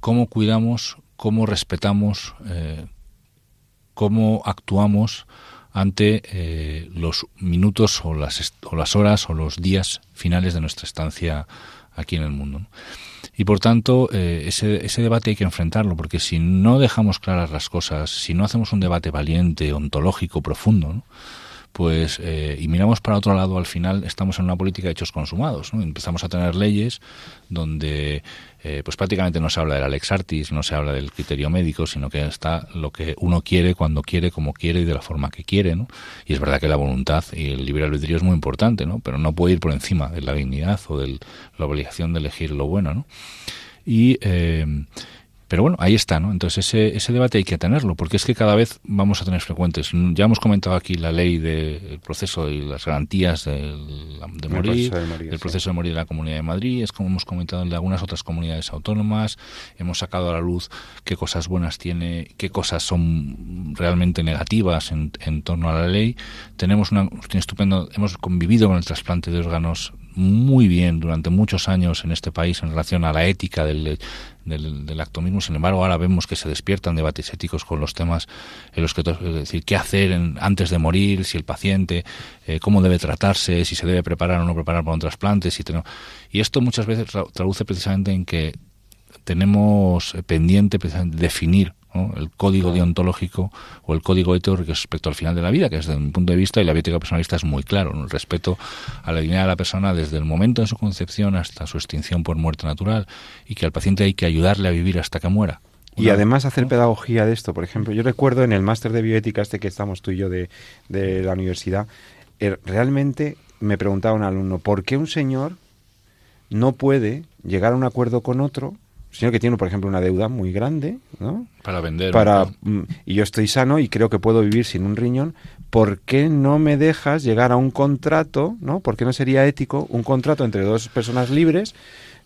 cómo cuidamos, cómo respetamos, eh, cómo actuamos ante eh, los minutos o las, o las horas o los días finales de nuestra estancia aquí en el mundo. Y por tanto, eh, ese, ese debate hay que enfrentarlo, porque si no dejamos claras las cosas, si no hacemos un debate valiente, ontológico, profundo, ¿no? Pues eh, y miramos para otro lado, al final estamos en una política de hechos consumados. ¿no? Empezamos a tener leyes donde eh, pues prácticamente no se habla del Alex Artis, no se habla del criterio médico, sino que está lo que uno quiere, cuando quiere, como quiere y de la forma que quiere. ¿no? Y es verdad que la voluntad y el libre albedrío es muy importante, ¿no? pero no puede ir por encima de la dignidad o de la obligación de elegir lo bueno. ¿no? Y eh, pero bueno, ahí está, ¿no? Entonces ese, ese debate hay que tenerlo, porque es que cada vez vamos a tener frecuentes. Ya hemos comentado aquí la ley del proceso y las garantías de, morir, el proceso de morir de la Comunidad de Madrid, es como hemos comentado en algunas otras comunidades autónomas, hemos sacado a la luz qué cosas buenas tiene, qué cosas son realmente negativas en, en torno a la ley. Tenemos una estupendo, hemos convivido con el trasplante de órganos muy bien durante muchos años en este país en relación a la ética del, del, acto mismo. Sin embargo, ahora vemos que se despiertan debates éticos con los temas en los que, es decir, qué hacer antes de morir, si el paciente, eh, cómo debe tratarse, si se debe preparar o no preparar para un trasplante. Si y esto muchas veces traduce precisamente en que tenemos pendiente precisamente definir el código deontológico o el código ético respecto al final de la vida, que desde mi punto de vista y la bioética personalista es muy claro, el respeto a la dignidad de la persona desde el momento de su concepción hasta su extinción por muerte natural y que al paciente hay que ayudarle a vivir hasta que muera.
Y además hacer pedagogía de esto. Por ejemplo, yo recuerdo en el máster de bioética este que estamos tú y yo de, de la universidad, er, realmente me preguntaba un alumno, ¿por qué un señor no puede llegar a un acuerdo con otro señor que tiene, por ejemplo, una deuda muy grande, ¿no?
Para vender.
Para, mm, y yo estoy sano y creo que puedo vivir sin un riñón. ¿Por qué no me dejas llegar a un contrato, ¿no? ¿Por qué no sería ético un contrato entre dos personas libres?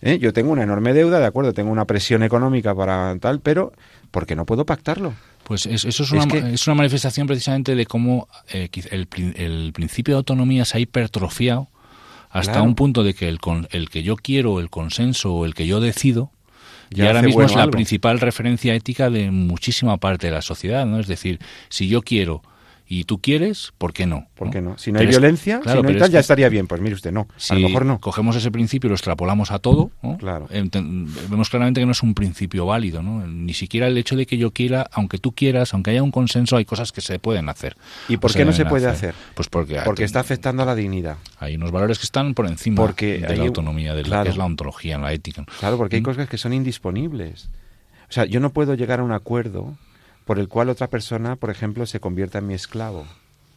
¿Eh? Yo tengo una enorme deuda, de acuerdo, tengo una presión económica para tal, pero ¿por qué no puedo pactarlo?
Pues eso es una, es, una manifestación precisamente de cómo eh, el, el, principio de autonomía se ha hipertrofiado hasta un punto de que el, el que yo quiero, el consenso o el que yo decido, y ahora mismo es la principal referencia ética de muchísima parte de la sociedad, ¿no? Es decir, si yo quiero y tú quieres, ¿por qué no?
¿Por qué no? Si no hay violencia, si no hay tal, ya estaría bien. Pues mire usted, no. a lo mejor no.
cogemos ese principio y lo extrapolamos a todo,
claro.
vemos claramente que no es un principio válido. ¿no? Ni siquiera el hecho de que yo quiera, aunque tú quieras, aunque haya un consenso, hay cosas que se pueden hacer.
¿Y por qué no se puede hacer?
Pues porque,
porque está afectando a la dignidad.
Hay unos valores que están por encima de la autonomía, de lo que es la ontología, la ética.
Claro, porque hay ¿Mm? cosas que son indisponibles. O sea, yo no puedo llegar a un acuerdo por el cual otra persona, por ejemplo, se convierta en mi esclavo.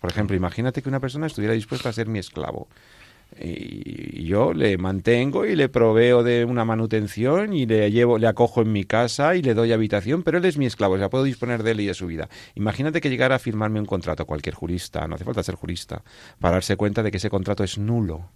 Por ejemplo, imagínate que una persona estuviera dispuesta a ser mi esclavo. y yo le mantengo y le proveo de una manutención y le llevo, le acojo en mi casa y le doy habitación, pero él es mi esclavo, o sea, puedo disponer de él y de su vida. Imagínate que llegara a firmarme un contrato cualquier jurista, no hace falta ser jurista, para darse cuenta de que ese contrato es nulo.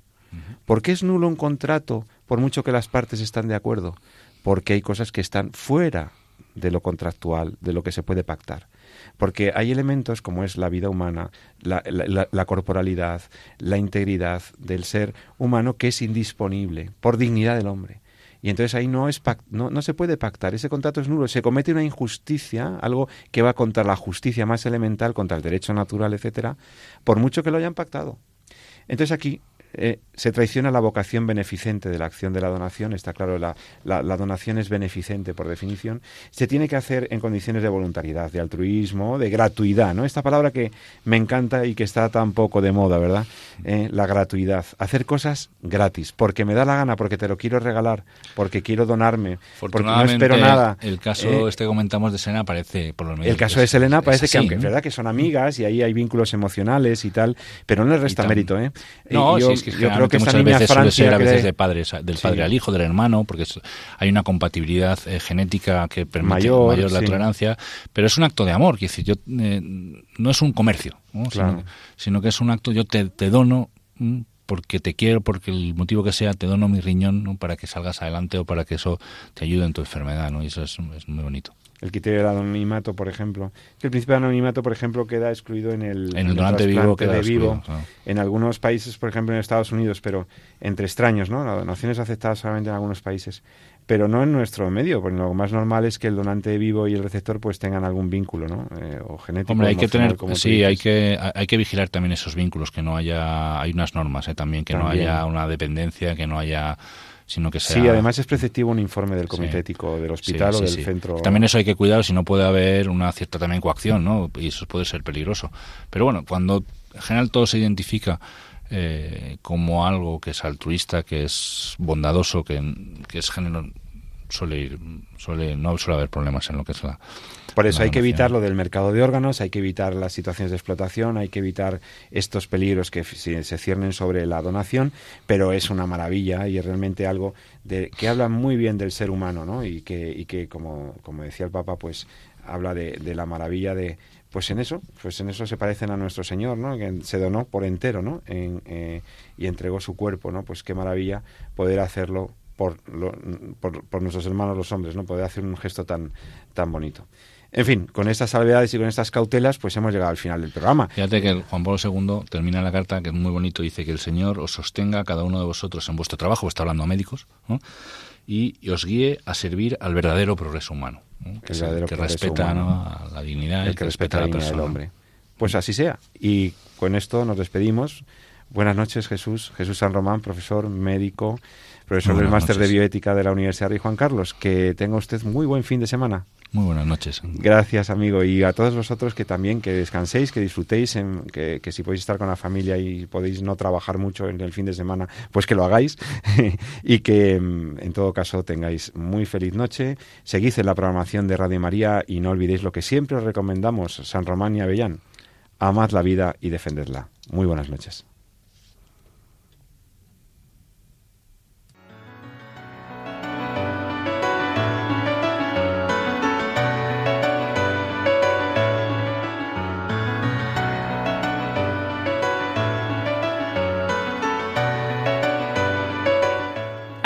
¿Por qué es nulo un contrato por mucho que las partes están de acuerdo? Porque hay cosas que están fuera de lo contractual, de lo que se puede pactar. Porque hay elementos como es la vida humana, la, corporalidad, la integridad del ser humano que es indisponible por dignidad del hombre. Y entonces ahí no, es no, no, se puede pactar, ese contrato es nulo, se comete una injusticia, algo que va contra la justicia más elemental, contra el derecho natural, etcétera, por mucho que lo hayan pactado. Entonces aquí eh, se traiciona la vocación beneficente de la acción de la donación, está claro, la, la, donación es beneficente por definición, se tiene que hacer en condiciones de voluntariedad, de altruismo, de gratuidad, ¿no? Esta palabra que me encanta y que está tan poco de moda, ¿verdad? Eh, la gratuidad, hacer cosas gratis, porque me da la gana, porque te lo quiero regalar, porque quiero donarme, porque no espero nada.
El caso eh, este que comentamos de Selena parece, por lo menos...
El caso de Selena parece que, aunque es verdad que son amigas y ahí hay vínculos emocionales y tal, pero no le resta mérito, ¿eh?
No, yo creo que muchas veces suele ser a veces de padres, del padre al hijo, del hermano, porque hay una compatibilidad eh, genética que permite mayor, la tolerancia, pero es un acto de amor, decir, yo eh, no es un comercio, sino, que es un acto, yo te, dono mm, porque te quiero, porque el motivo que sea, te dono mi riñón para que salgas adelante o para que eso te ayude en tu enfermedad, ¿no? Y eso es muy bonito
el criterio del anonimato, por ejemplo. Que el principio del anonimato, por ejemplo, queda excluido en el,
en el, donante vivo, queda vivo.
En algunos países, por ejemplo, en Estados Unidos, pero entre extraños, ¿no? La donación es aceptada solamente en algunos países, pero no en nuestro medio, porque lo más normal es que el donante vivo y el receptor pues tengan algún vínculo, ¿no? Eh, o genético.
Hombre, hay que tener, sí, hay que, hay que vigilar también esos vínculos, que no haya, hay unas normas ¿eh? también, que no haya una dependencia, que no haya sino que sea...
Sí, además es preceptivo un informe del comité ético del hospital o del centro...
También eso hay que cuidar, si no puede haber una cierta también coacción, ¿no? Y eso puede ser peligroso. Pero bueno, cuando en general todo se identifica eh, como algo que es altruista, que es bondadoso, que, que es género suele ir, suele, no suele haber problemas en lo que es la.
Por eso hay que evitar lo del mercado de órganos, hay que evitar las situaciones de explotación, hay que evitar estos peligros que se ciernen sobre la donación, pero es una maravilla y es realmente algo de, que habla muy bien del ser humano, ¿no? Y que, y que como, como decía el Papa, pues habla de, de la maravilla de, pues en eso, pues en eso se parecen a nuestro Señor, ¿no? Que se donó por entero, ¿no? En, eh, y entregó su cuerpo, ¿no? Pues qué maravilla poder hacerlo por, por, nuestros hermanos los hombres, ¿no? Poder hacer un gesto tan, tan bonito. En fin, con estas salvedades y con estas cautelas, pues hemos llegado al final del programa.
Fíjate que Juan Pablo II termina la carta, que es muy bonito, dice que el Señor os sostenga a cada uno de vosotros en vuestro trabajo, está hablando a médicos, y, os guíe a servir al verdadero progreso humano, que, respeta a la dignidad,
el que, respeta, a la persona. del hombre. Pues así sea. Y con esto nos despedimos. Buenas noches, Jesús. Jesús San Román, profesor, médico, profesor del máster de bioética de la Universidad de Juan Carlos. Que tenga usted muy buen fin de semana.
Muy buenas noches.
Gracias, amigo. Y a todos vosotros que también que descanséis, que disfrutéis, en, que, si podéis estar con la familia y podéis no trabajar mucho en el fin de semana, pues que lo hagáis. y que mm, en todo caso tengáis muy feliz noche. Seguid en la programación de Radio María y no olvidéis lo que siempre os recomendamos, San Román y Avellán. Amad la vida y defendedla. Muy buenas noches.